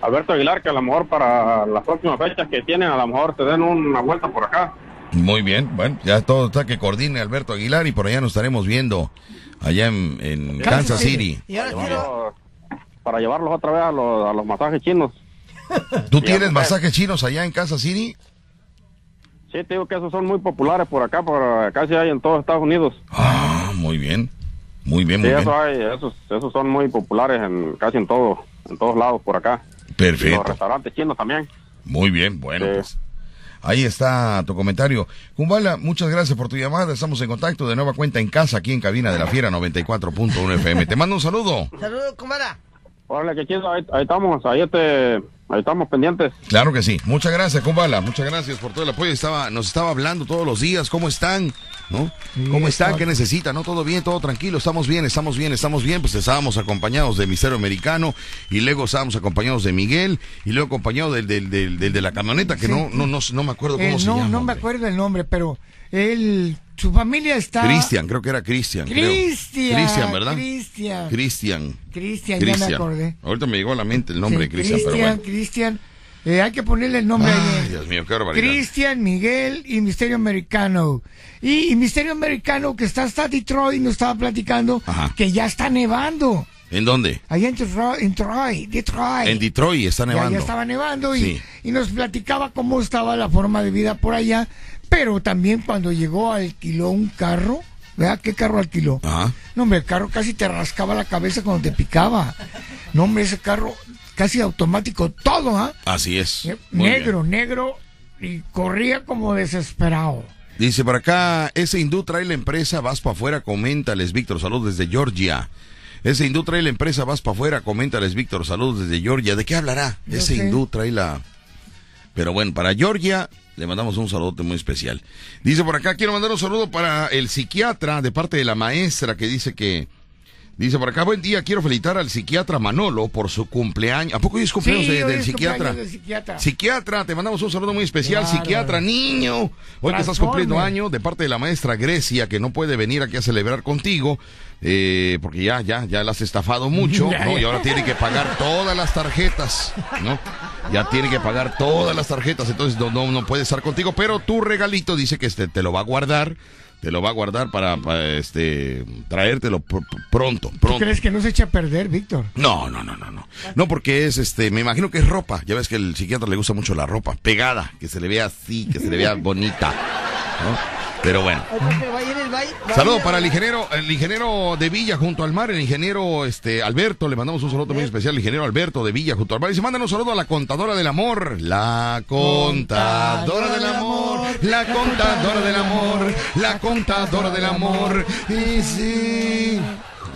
Alberto Aguilar que a lo mejor para las próximas fechas que tienen, a lo mejor te den una vuelta por acá. Muy bien, bueno, ya todo está que coordine Alberto Aguilar y por allá nos estaremos viendo allá en, en Kansas City. Y ahora sí, lo- Llevarlos- para llevarlos otra vez a los, a los masajes chinos. ¿Tú tienes masajes chinos allá en Kansas City? Sí, te digo que esos son muy populares por acá, por casi hay en todos Estados Unidos. Ah, muy bien. Muy bien, Sí, muy bien. hay, esos, esos son muy populares en casi en todo, en todos lados por acá. Los Perfecto. restaurantes chinos también. Muy bien, bueno, Sí. pues. Ahí está tu comentario. Kumbala, muchas gracias por tu llamada. Estamos en contacto de nueva cuenta en casa, aquí en cabina de la Fiera 94.1 FM. Te mando un saludo. Saludos, comara. Órale, que chido, ahí, ahí estamos, ahí, este, ahí estamos pendientes. Claro que sí. Muchas gracias, Kumbala. Muchas gracias por todo el apoyo. Estaba, nos estaba hablando todos los días. ¿Cómo están? ¿No? ¿Cómo están? está- ¿Qué necesitan? ¿No? Todo bien, todo tranquilo. Estamos bien, estamos bien, estamos bien. Pues estábamos acompañados de Misterio Americano y luego estábamos acompañados de Miguel y luego acompañado del, del, del, del de la camioneta que Sí. no, no, no, no me acuerdo cómo Eh, se no, llama. no me hombre. acuerdo el nombre, pero él, su familia está... Cristian, creo que era Cristian. Cristian. Cristian, ¿verdad? Cristian. Cristian. Cristian, ya me acordé. Ahorita me llegó a la mente el nombre Sí, de Cristian, pero bueno. Cristian. Eh, hay que ponerle el nombre Ay, ahí. Dios mío, qué barbaridad. Cristian, Miguel y Misterio Americano. Y, y Misterio Americano que está hasta Detroit, nos estaba platicando Ajá. que ya está nevando. ¿En dónde? Allá en Detroit, en Detroit, Detroit. En Detroit está nevando. Ya, estaba nevando y, Sí. y nos platicaba cómo estaba la forma de vida por allá. Pero también cuando llegó alquiló un carro. ¿Verdad? ¿Qué carro alquiló? Ajá. No, hombre, el carro casi te rascaba la cabeza cuando te picaba. No, hombre, ese carro casi automático, todo, ¿ah? Así es. Eh, Negro, negro, y corría como desesperado. Dice por acá, ese hindú trae la empresa, vas para afuera, coméntales, Víctor, saludos desde Georgia. Ese hindú trae la empresa, vas para afuera, coméntales, Víctor, saludos desde Georgia. ¿De qué hablará? Ese sé. hindú trae la... Pero bueno, para Georgia le mandamos un saludote muy especial. Dice por acá, quiero mandar un saludo para el psiquiatra de parte de la maestra que dice que... Dice por acá, buen día, quiero felicitar al psiquiatra Manolo por su cumpleaños. ¿A poco hoy es cumpleaños Sí, de- hoy del es psiquiatra? cumpleaños del psiquiatra. Psiquiatra, te mandamos un saludo muy especial. Claro. Psiquiatra, niño. Hoy que estás cumpliendo año de parte de la maestra Grecia, que no puede venir aquí a celebrar contigo, eh, porque ya, ya, ya la has estafado mucho, ¿no? Y ahora tiene que pagar todas las tarjetas, ¿no? Ya tiene que pagar todas las tarjetas, entonces no, no, no puede estar contigo, pero tu regalito dice que este, te lo va a guardar. Te lo va a guardar para, para, este traértelo pr- pr- pronto, ¿Tú pronto. crees que no se echa a perder, Víctor? No, no, no, no, no. No, porque es, este, me imagino que es ropa. Ya ves que el psiquiatra le gusta mucho la ropa, pegada, que se le vea así, que se le vea bonita. ¿no? Pero bueno. Ahorita que vaya en el baile- Saludo baile- para el ingeniero, el ingeniero de Villa junto al mar, el ingeniero este Alberto, le mandamos un saludo muy especial, el ingeniero Alberto de Villa junto al mar. Y se mandan un saludo a la contadora del amor, la contadora del amor, la contadora del amor, la contadora del amor. Y sí.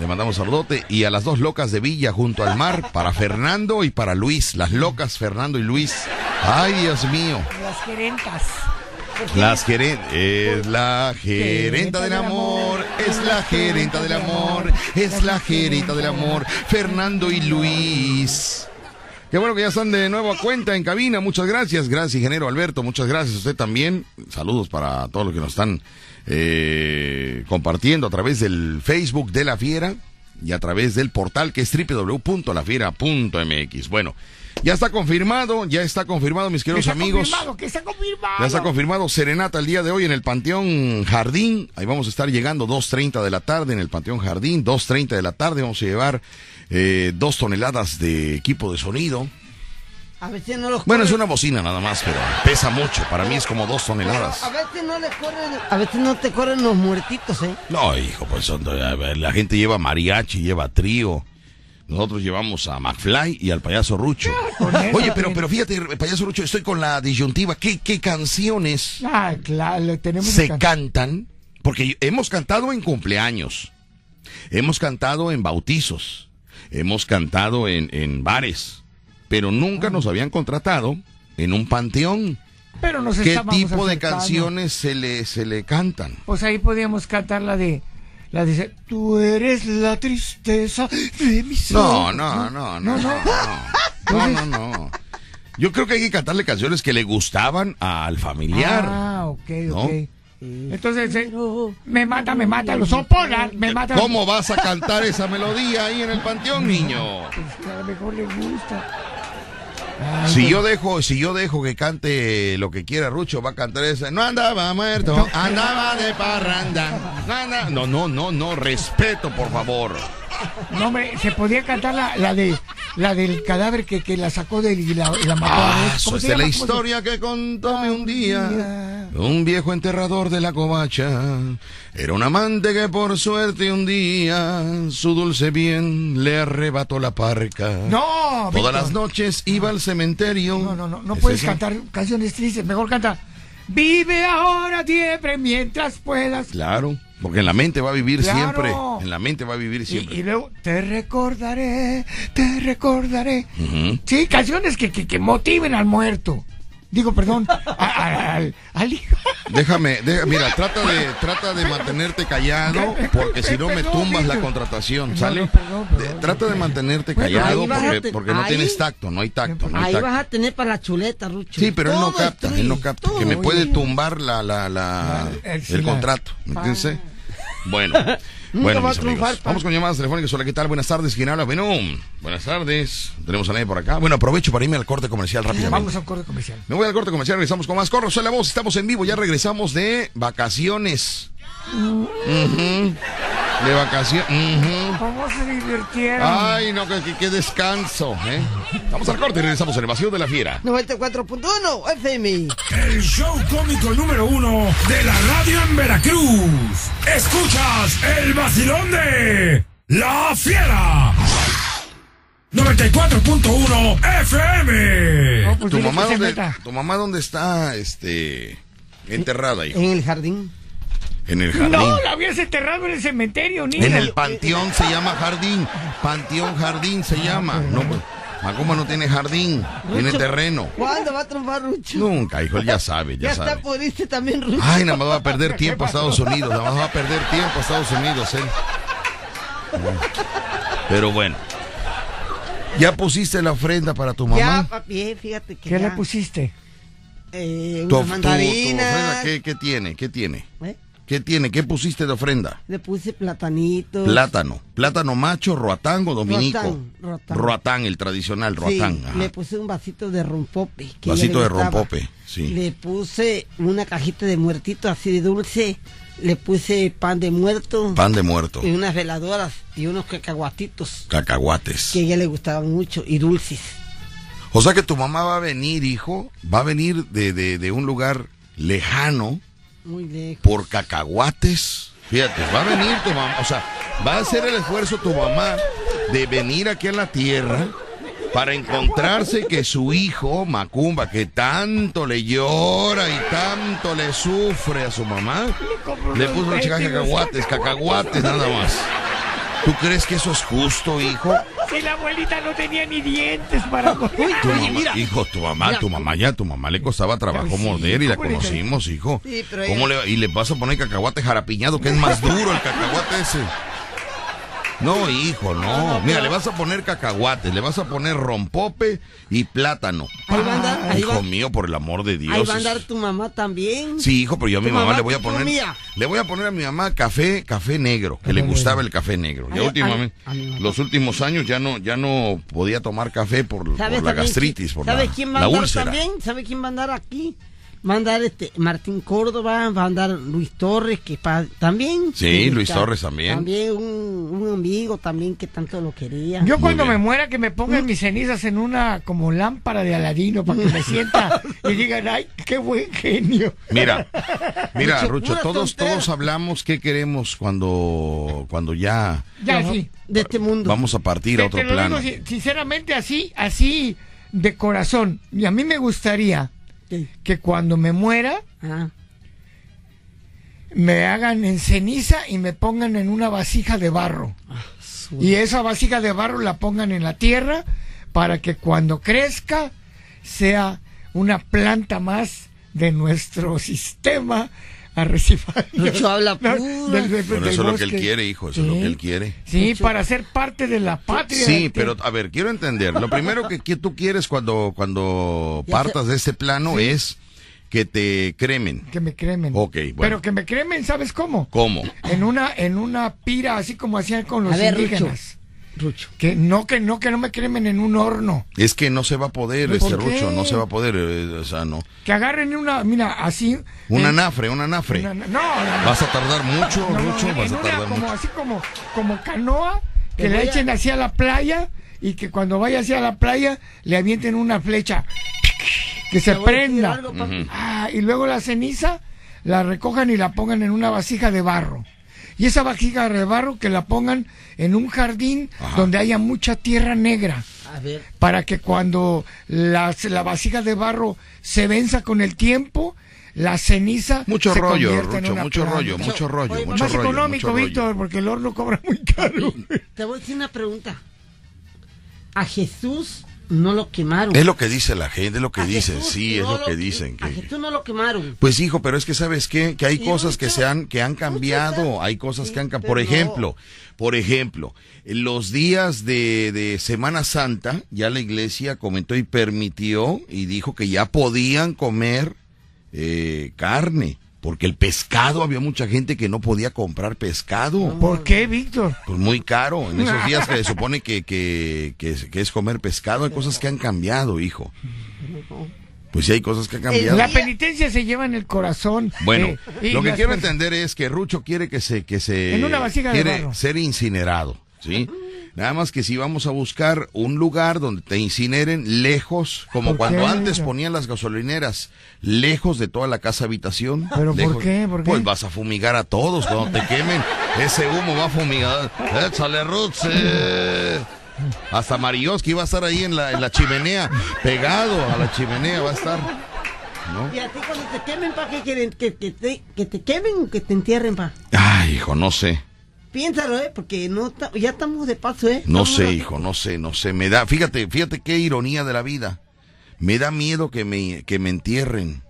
Le mandamos saludote y a las dos locas de Villa junto al mar, para Fernando y para Luis, las locas Fernando y Luis. Ay, Dios mío. Las gerentas. Las geren es la gerenta del amor, es la gerenta del amor, es la gerenta del amor, Fernando y Luis. Qué bueno que ya están de nuevo a cuenta en cabina, muchas gracias, gracias ingeniero Alberto, muchas gracias a usted también. Saludos para todos los que nos están eh, compartiendo a través del Facebook de La Fiera y a través del portal que es www.lafiera.mx. Bueno, Ya está confirmado, ya está confirmado, mis queridos amigos. confirmado, que está confirmado. Ya está confirmado Serenata el día de hoy en el Panteón Jardín. Ahí vamos a estar llegando 2.30 de la tarde en el Panteón Jardín. 2.30 de la tarde vamos a llevar eh, dos toneladas de equipo de sonido. A veces no los Bueno, es una bocina nada más, pero pesa mucho. Para mí es como dos toneladas. A veces no corren, a veces no te corren los muertitos, ¿eh? No, hijo, pues son- la gente lleva mariachi, lleva trío. Nosotros llevamos a McFly y al payaso Rucho. Oye, pero, pero fíjate, payaso Rucho, estoy con la disyuntiva. ¿Qué, qué canciones Ah, claro, tenemos se cantan? Porque hemos cantado en cumpleaños, hemos cantado en bautizos, hemos cantado en, en bares, pero nunca nos habían contratado en un panteón. Pero nos ¿Qué tipo de canciones se le, se le cantan? Pues ahí podíamos cantar la de. La de. Tú eres la tristeza de mi ser. No, no, no, no, no, no, no, no, no. Yo creo que hay que cantarle canciones que le gustaban al familiar. Ah, ok, ¿no? ok. Entonces, eh, me mata, me mata, los opolar, me mata. ¿Cómo vas a cantar esa melodía ahí en el panteón, niño? Pues que a lo mejor le gusta. Si yo dejo, si yo dejo que cante lo que quiera Rucho, va a cantar esa. No andaba muerto, andaba de parranda. No, anda- no, no, no, no, respeto, por favor. No, hombre, se podía cantar la, la de la del cadáver que, que la sacó de y la, y la mató a Ah, eso ¿cómo es se de la llama? ¿Cómo se- historia que contóme un día. Un viejo enterrador de la covacha. Era un amante que por suerte un día su dulce bien le arrebató la parca. No, Todas Víctor. las noches iba al cementerio. No, no, no, no ¿Es puedes cantar canciones tristes, mejor canta. Vive ahora siempre mientras puedas. Claro, porque en la mente va a vivir Claro. siempre. En la mente va a vvivir Y, siempre. y luego, te recordaré, te recordaré. Ujú. Sí, canciones que, que, que motiven al muerto. Digo, perdón, al, hijo. Déjame, mira, trata de, trata de mantenerte callado, porque si no me tumbas la contratación, ¿sale? no, perdón, perdón. De- trata de mantenerte callado, porque, te- porque no ahí- tienes tacto, no hay tacto, no hay Ahí tacto. vas a tener para la chuleta, Rucho. Sí, pero él no capta, él no capta, que me puede tumbar la, la, la, Ah, el- el contrato, ¿me entiendes? Bueno, bueno, va a triunfar. Vamos con llamadas telefónicas. Hola, ¿qué tal? Buenas tardes, ¿quién habla? Bueno, buenas tardes. Tenemos a nadie por acá. Bueno, aprovecho para irme al corte comercial rápidamente. Vamos a un corte comercial. Me voy al corte comercial, regresamos con más corros. Soy la voz, estamos en vivo, ya regresamos de vacaciones. De vacaciones. ¿Cómo se divirtieron? Ay, no, que, que- que descanso, ¿eh? Vamos al corte y regresamos en Evasión de la Fiera. 94.1 FM. El show cómico número uno de la radio en Veracruz. Escuchas el vacilón de La Fiera. 94.1 FM. No, pues ¿Tu mamá, dónde. ¿Tu mamá dónde está, este, enterrada, hijo? En el jardín. En el jardín. No, la habías enterrado en el cementerio, niña. En el panteón se llama jardín. Panteón jardín se llama. No, pues, Macumba no tiene jardín, tiene terreno. ¿Cuándo va a triunfar Rucho? Nunca, hijo, él ya sabe, Ya ya está sabe. por irse también Rucho. Ay, nada más va a perder tiempo a Estados Unidos, nada más va a perder tiempo a Estados Unidos, él. Pero bueno. ¿Ya pusiste la ofrenda para tu Ya, mamá? papi, eh, fíjate que ¿Qué ya. le pusiste? Eh, Tu, unas tu- ofrenda, ¿qué, qué tiene? ¿Qué tiene? ¿Eh? ¿Qué tiene? ¿Qué pusiste de ofrenda? Le puse platanitos. Plátano. Plátano macho, roatán o dominico. Roatán, roatán. Roatán, el tradicional Sí, roatán. ajá. le puse un vasito de rompope. que Vasito de rompope, sí. Le puse una cajita de muertito así de dulce. Le puse pan de muerto. Pan de muerto. Y unas veladoras y unos cacahuatitos Cacahuates. que a ella le gustaban mucho y dulces. O sea que tu mamá va a venir, hijo, va a venir de, de, de un lugar lejano Por cacahuates. Fíjate, va a venir tu mamá, o sea, va a hacer el esfuerzo tu mamá de venir aquí a la tierra para encontrarse que su hijo, Macumba, que tanto le llora y tanto le sufre a su mamá, le puso una chica cacahuates, cacahuates nada más. ¿Tú crees que eso es justo, hijo? Si la abuelita no tenía ni dientes para comer. Tu mamá, hijo, tu mamá, tu mamá ya, tu mamá le costaba trabajo sí, morder y la ¿cómo le- conocimos, hijo. Sí, pero ¿Cómo ella- le, y le vas a poner cacahuate jarapiñado, que es más duro el cacahuate ese. No, hijo, no. Mira, le vas a poner cacahuates, le vas a poner rompope y plátano. Ahí va a andar, ahí Hijo va- mío, por el amor de Dios. Ahí va a andar tu mamá también. Sí, hijo, pero yo a mi mamá, mamá le voy a poner comía. le voy a poner a mi mamá café, café negro, que le gustaba el café negro. Ya últimamente, los últimos años ya no ya no podía tomar café por, por la ¿Sabes también gastritis, por la, ¿Sabe quién va a la andar úlcera. también? ¿Sabe quién va a andar aquí? Va a andar este Martín Córdoba, va a andar Luis Torres, que pa- también. Sí, Luis está- Torres también. También un, un amigo también que tanto lo quería. Yo cuando bien. me muera que me pongan mis cenizas en una como lámpara de Aladino para que me sienta y digan, ay, qué buen genio. Mira, mira, Rucho, todos tontera. todos hablamos qué queremos cuando cuando ya Ya, sí. De este mundo. vamos a partir a otro plano. digo sin- sinceramente así, así de corazón. Y a mí me gustaría Sí. que cuando me muera Ah, me hagan en ceniza y me pongan en una vasija de barro. su- Y esa vasija de barro la pongan en la tierra para que cuando crezca sea una planta más de nuestro sistema arrecifario. Lucho habla No, pura. del- del- Bueno, del eso es lo que él quiere, hijo, eso es lo Sí. que él quiere. Sí, Lucho. para ser parte de la patria. Sí, pero a ver, quiero entender. Lo primero que, que tú quieres cuando, cuando Ya partas de este plano es que te cremen. que me cremen. Ok, bueno. Pero que me cremen, ¿sabes cómo? ¿Cómo? En una en una pira así como hacían con los A ver, indígenas. Rucho. Que no que no que no me cremen en un horno. Es que no se va a poder, ¿Por este qué? Rucho, no se va a poder, eh, o sea, no. Que agarren una, mira, así. Un en- anafre, un anafre. una- no, no, no. Vas a tardar mucho, No, Rucho, vas a una tardar como mucho. así como como canoa que Te le voy a- echen hacia la playa y que cuando vaya hacia la playa le avienten una flecha que se prenda. algo. Ah, y luego la ceniza la recojan y la pongan en una vasija de barro. Y esa vasija de barro que la pongan en un jardín donde haya mucha tierra negra A ver. para que cuando la, la vasija de barro se venza con el tiempo, la ceniza Mucho se rollo, convierta en Rucho, una mucho planta. rollo, mucho rollo, Oye, mucho Más rollo. económico, mucho rollo. Víctor, porque el horno cobra muy caro. Te voy a decir una pregunta. A Jesús no lo quemaron. Es lo que dice la gente, es lo que A dicen, Jesús sí, es lo que dicen. A Que... Jesús no lo quemaron. Pues hijo, pero es que sabes qué, que hay Y cosas que se han que han cambiado, hay cosas sí, que han cambiado. Por no. ejemplo, por ejemplo, los días de, de Semana Santa, ya la iglesia comentó y permitió y dijo que ya podían comer eh, carne, porque el pescado había mucha gente que no podía comprar pescado. ¿Por qué, Víctor? Pues muy caro, en esos días se supone que, que, que, es- que es comer pescado, hay cosas que han cambiado, hijo. Pues sí, hay cosas que han cambiado. La penitencia se lleva en el corazón. Bueno, eh, y lo que quiero entender es que Rucho quiere que se que se En una vasija de quiere barro. ser incinerado, ¿sí? Nada más que si vamos a buscar un lugar donde te incineren lejos, como ¿Por cuando qué? antes ponían las gasolineras, lejos de toda la casa habitación. ¿Pero por qué? ¿Por qué? Pues vas a fumigar a todos cuando te quemen. Ese humo va a fumigar. Échale, Ruth. eh. Hasta Marioski va a estar ahí en la, en la chimenea, pegado a la chimenea va a estar. ¿no? Y a ti cuando te quemen, ¿para qué quieren? ¿Que, que te, ¿Que te quemen o que te entierren, pa? Ay, hijo, no sé. Piénsalo, ¿eh? Porque no ya estamos de paso, ¿eh? No sé, hijo, no sé, no sé. Me da, fíjate, fíjate qué ironía de la vida. Me da miedo que me, que me entierren.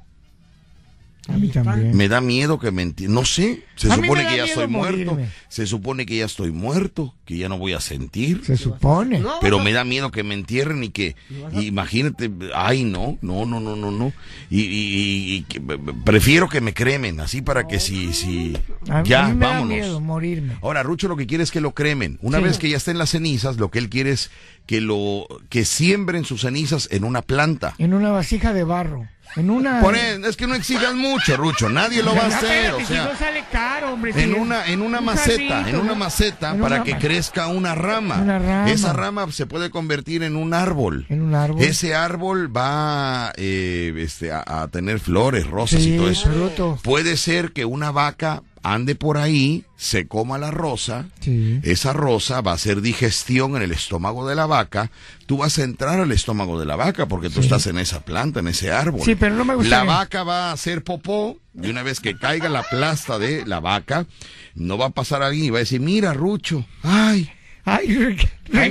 A mí también. Me da miedo que me entierren. No sé. Se A supone que ya estoy muerto. Se supone que ya estoy muerto, que ya no voy a sentir. Se supone. No, Pero me da miedo que me entierren y que, y imagínate, ay, no, no, no, no, no, no. Y, y- y- y que- prefiero que me cremen, así para que si, si, A, ya, a mí me vámonos. da miedo morirme. Ahora, Rucho lo que quiere es que lo cremen. Una Sí. vez que ya estén las cenizas, lo que él quiere es que lo que siembren sus cenizas en una planta. En una vasija de barro. En una. Por eso, es que no exigas mucho, Rucho. Nadie lo va a hacer, o si sea, no sale caro, hombre. si en una en una un maceta, en una maceta En para una que crezca una rama. Una rama. Esa rama se puede convertir en un árbol. En un árbol. Ese árbol va eh, este, a, a tener flores, rosas Sí, y todo eso. fruto. Puede ser que una vaca ande por ahí, se coma la rosa, Sí. esa rosa va a hacer digestión en el estómago de la vaca, tú vas a entrar al estómago de la vaca porque tú estás en esa planta, en ese árbol. Sí, pero no me gusta La vaca va a hacer popó y una vez que caiga la plasta de la vaca, no va a pasar alguien y va a decir, mira, Rucho, ay, Ay, re- ay,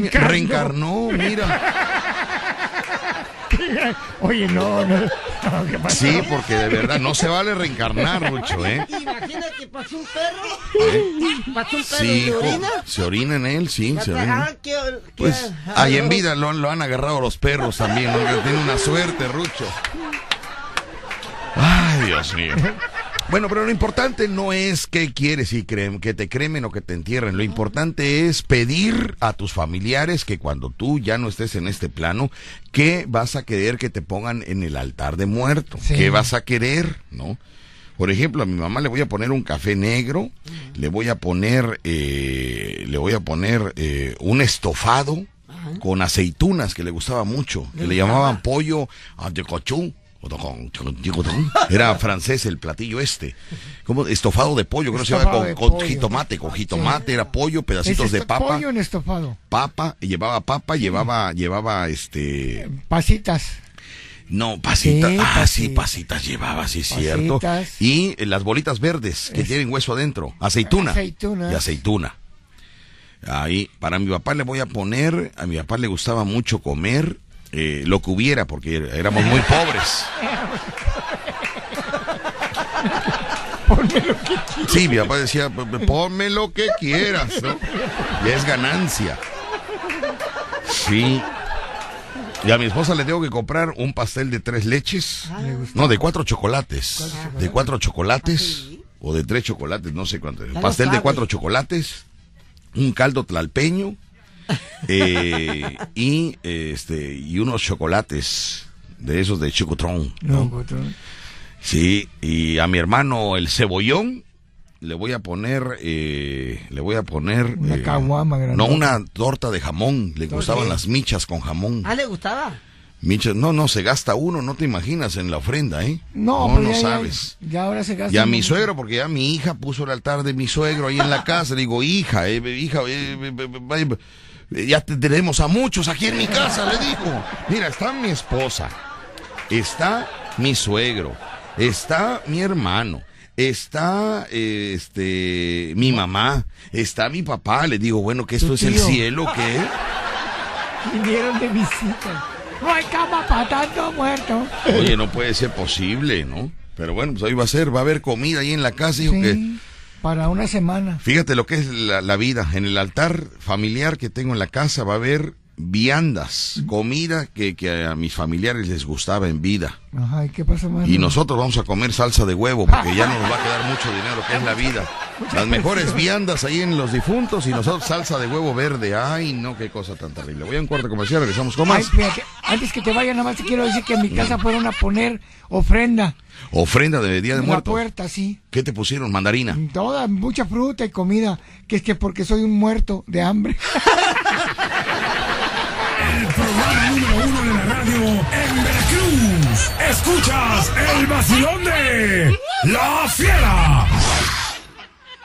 reencarnó. reencarnó, mira. Oye, no, no. No, ¿qué pasó? Sí, porque de verdad no se vale reencarnar, Rucho, ¿eh? Imagínate, ¿Pasa un perro? ¿Pasa un perro Sí, y orina? se orina en él, sí, se orina. ah, qué- qué- Pues ah, ahí en vida lo, lo han agarrado los perros también, ¿no? Que Tiene una suerte, Rucho. Ay, Dios mío. Bueno, pero lo importante no es qué quieres y creen, que te cremen o que te entierren. Lo importante es pedir a tus familiares que cuando tú ya no estés en este plano, ¿qué vas a querer que te pongan en el altar de muerto? Sí. ¿Qué vas a querer? ¿No? Por ejemplo, a mi mamá le voy a poner un café negro, le voy a poner, eh, le voy a poner eh, un estofado con aceitunas que le gustaba mucho, que le llamaban pollo a de cochú. Era francés el platillo este. Como estofado de pollo, creo que se llama con, jitomate, con jitomate, era pollo, ¿Es pedacitos de papa, pollo en estofado? papa, llevaba papa, llevaba, llevaba este, Pasitas. no, pasitas, Sí, ah, sí, pasi- pasitas llevaba, sí, es cierto. Pasitas. Y las bolitas verdes que Es- tienen hueso adentro, aceituna. Aceitunas. Y aceituna. Ahí, para mi papá le voy a poner, a mi papá le gustaba mucho comer eh, lo que hubiera, porque éramos muy pobres. Sí, mi papá decía, "P- p- ponme lo que quieras, ¿no? Ya es ganancia. Sí. Y a mi esposa le tengo que comprar un pastel de tres leches. No, de cuatro chocolates. De cuatro chocolates. O de tres chocolates, no sé cuánto. lo Pastel de cuatro chocolates. Un caldo tlalpeño. Eh, y este y unos chocolates de esos de chocotrón. No. Sí, y a mi hermano el cebollón le voy a poner, eh, le voy a poner... Una eh, caguama grande. No, una torta de jamón. Le gustaban qué? las michas con jamón. Ah, ¿le gustaba? Michas, no, no, se gasta uno, no te imaginas en la ofrenda, ¿eh? No, no, no ya, sabes. Ya, ahora se gasta. Y a mi suegro, porque ya mi hija puso el altar de mi suegro ahí en la casa. Le digo, hija, eh, hija, eh, eh, eh, eh, ya te tenemos a muchos aquí en mi casa, le dijo. Mira, está mi esposa, está mi suegro, está mi hermano, está eh, este mi mamá, está mi papá. Le digo, bueno, que esto es el cielo, ¿qué? Vinieron de visita. No hay cama para tanto muerto. Oye, no puede ser posible, ¿no? Pero bueno, pues ahí va a ser, va a haber comida ahí en la casa, dijo que... Para una semana. Fíjate lo que es la vida. En el altar familiar que tengo en la casa va a haber viandas, comida que, que a mis familiares les gustaba en vida. Ajá, ¿y qué pasa? Y nosotros vamos a comer salsa de huevo porque ya no nos va a quedar mucho dinero, que es la vida. Las mejores viandas ahí en los difuntos y nosotros salsa de huevo verde. Ay, no, qué cosa tan terrible. Voy a un cuarto comercial, regresamos con Ay, más. fíjate, antes que te vaya, nada más te quiero decir que en mi casa fueron a poner ofrenda. Ofrenda de Día de en la Muertos. puerta, sí. ¿Qué te pusieron? Mandarina. Toda, mucha fruta y comida. Que es que porque soy un muerto de hambre. El programa número uno de la radio en Veracruz. Escuchas el vacilón de La Fiera.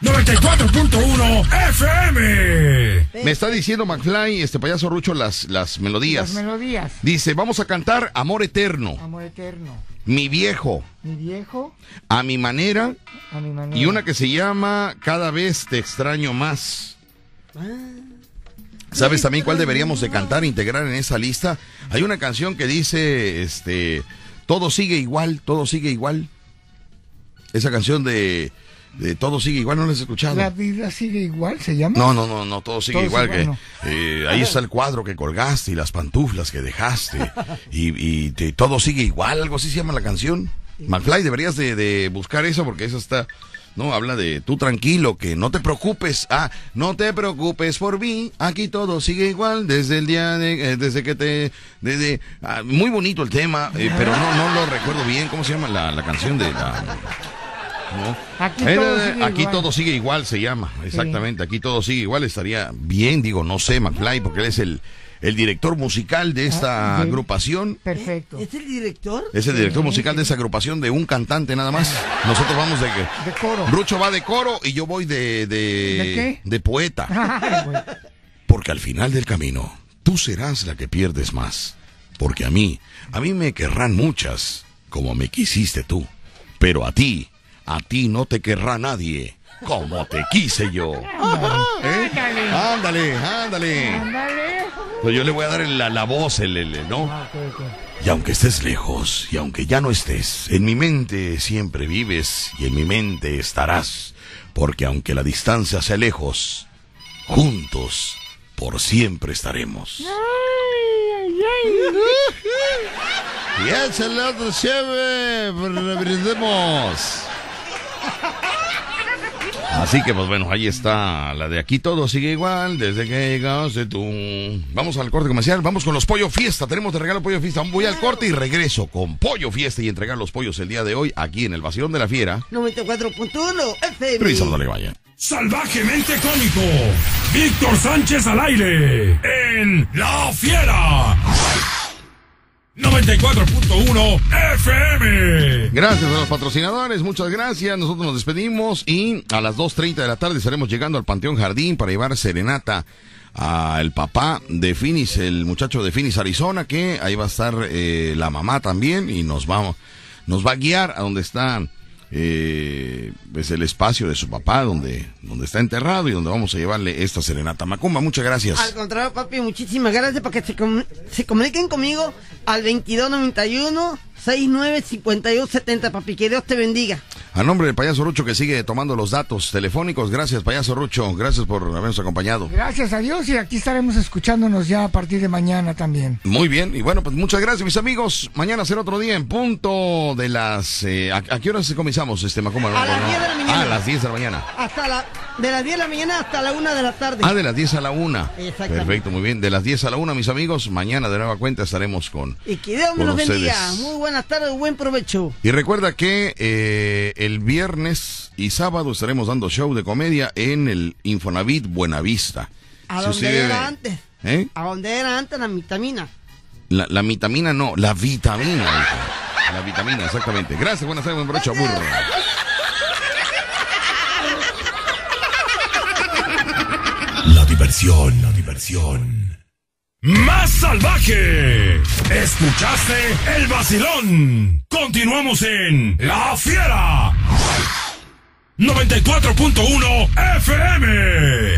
94.1 FM. Me está diciendo McFly, este payaso Rucho, las, las melodías. Las melodías. Dice, vamos a cantar Amor Eterno, Amor eterno. Mi Viejo, Mi viejo, A Mi Manera a mi manera. y una que se llama Cada vez te extraño más. ¿Sabes también cuál deberíamos de cantar, integrar en esa lista? Hay una canción que dice, este, todo sigue igual, todo sigue igual. Esa canción de, de Todo sigue igual, ¿no la has escuchado? La vida sigue igual, se llama. No, no, no, no, todo sigue Todo igual sigue que eh, ahí está el cuadro que colgaste y las pantuflas que dejaste y, y te- todo sigue igual, algo así se llama la canción. McFly, deberías de, de buscar eso porque eso está, no, habla de tú tranquilo, que no te preocupes, ah, no te preocupes por mí, aquí todo sigue igual desde el día de, eh, desde que te, desde, ah, muy bonito el tema, eh, pero no, no lo recuerdo bien, ¿cómo se llama la, la canción de la... ¿no? Aquí Eh, todo eh, sigue aquí igual. todo sigue igual, se llama. Exactamente, aquí todo sigue igual. Estaría bien, digo, no sé, McFly, porque él es el, el director musical de esta Ah, de- agrupación. Perfecto. ¿Es el director? Es el director musical de esa agrupación de un cantante nada más. Nosotros vamos de que. De coro. Rucho va de coro y yo voy de. ¿De, ¿De qué? de poeta. Ay. Porque al final del camino, tú serás la que pierdes más. Porque a mí, a mí me querrán muchas, como me quisiste tú. Pero a ti, a ti no te querrá nadie, como te quise yo. ¿Eh? Ándale. Ándale, ándale. Pues yo le voy a dar el- la, la voz, el, el- ¿no? Ah. Y aunque estés lejos, y aunque ya no estés, en mi mente siempre vives y en mi mente estarás. Porque aunque la distancia sea lejos, juntos por siempre estaremos. Y ese lado siempre brindemos. Así que pues bueno, ahí está la de aquí todo sigue igual desde que llegaste tú. Vamos al corte comercial, vamos con los pollo fiesta, tenemos de regalo pollo fiesta. Voy al corte y regreso con pollo fiesta y entregar los pollos el día de hoy aquí en el Vacilón de la Fiera. 94.1 FM. Vaya. Salvajemente cómico. Víctor Sánchez al aire. En La Fiera. 94.1 FM. Gracias a los patrocinadores, muchas gracias. Nosotros nos despedimos y a las 2.30 de la tarde estaremos llegando al Panteón Jardín para llevar serenata al papá de Finis, el muchacho de Finis, Arizona, que ahí va a estar eh, la mamá también y nos va, nos va a guiar a donde están eh, es el espacio de su papá donde, donde está enterrado y donde vamos a llevarle esta serenata. Macumba, muchas gracias. Al contrario, papi, muchísimas gracias para que se, com se comuniquen conmigo al 2291 695270, papi. Que Dios te bendiga. A nombre del payaso Rucho que sigue tomando los datos telefónicos, gracias payaso Rucho, gracias por habernos acompañado. Gracias a Dios y aquí estaremos escuchándonos ya a partir de mañana también. Muy bien, y bueno, pues muchas gracias mis amigos. Mañana será otro día en punto de las... Eh, ¿a, ¿a, qué horas comenzamos este Macumba? A las 10 de la mañana. Ah, a las 10 de la mañana. Hasta la, de las 10 de la mañana hasta la 1 de la tarde. Ah, de las 10 a la 1. Exactamente. Perfecto, muy bien. De las 10 a la 1, mis amigos, mañana de nueva cuenta estaremos con... Y que Dios me los bendiga. Muy buenas tardes, buen provecho. Y recuerda que eh, el viernes y sábado estaremos dando show de comedia en el Infonavit Buenavista. ¿A si dónde era debe... antes? ¿Eh? ¿A dónde era antes la vitamina? La, la vitamina no, la vitamina. la vitamina, exactamente. Gracias, buenas tardes, buen brocho, burro. La diversión, la diversión. Más salvaje. Escuchaste el vacilón. Continuamos en La Fiera. 94.1 FM.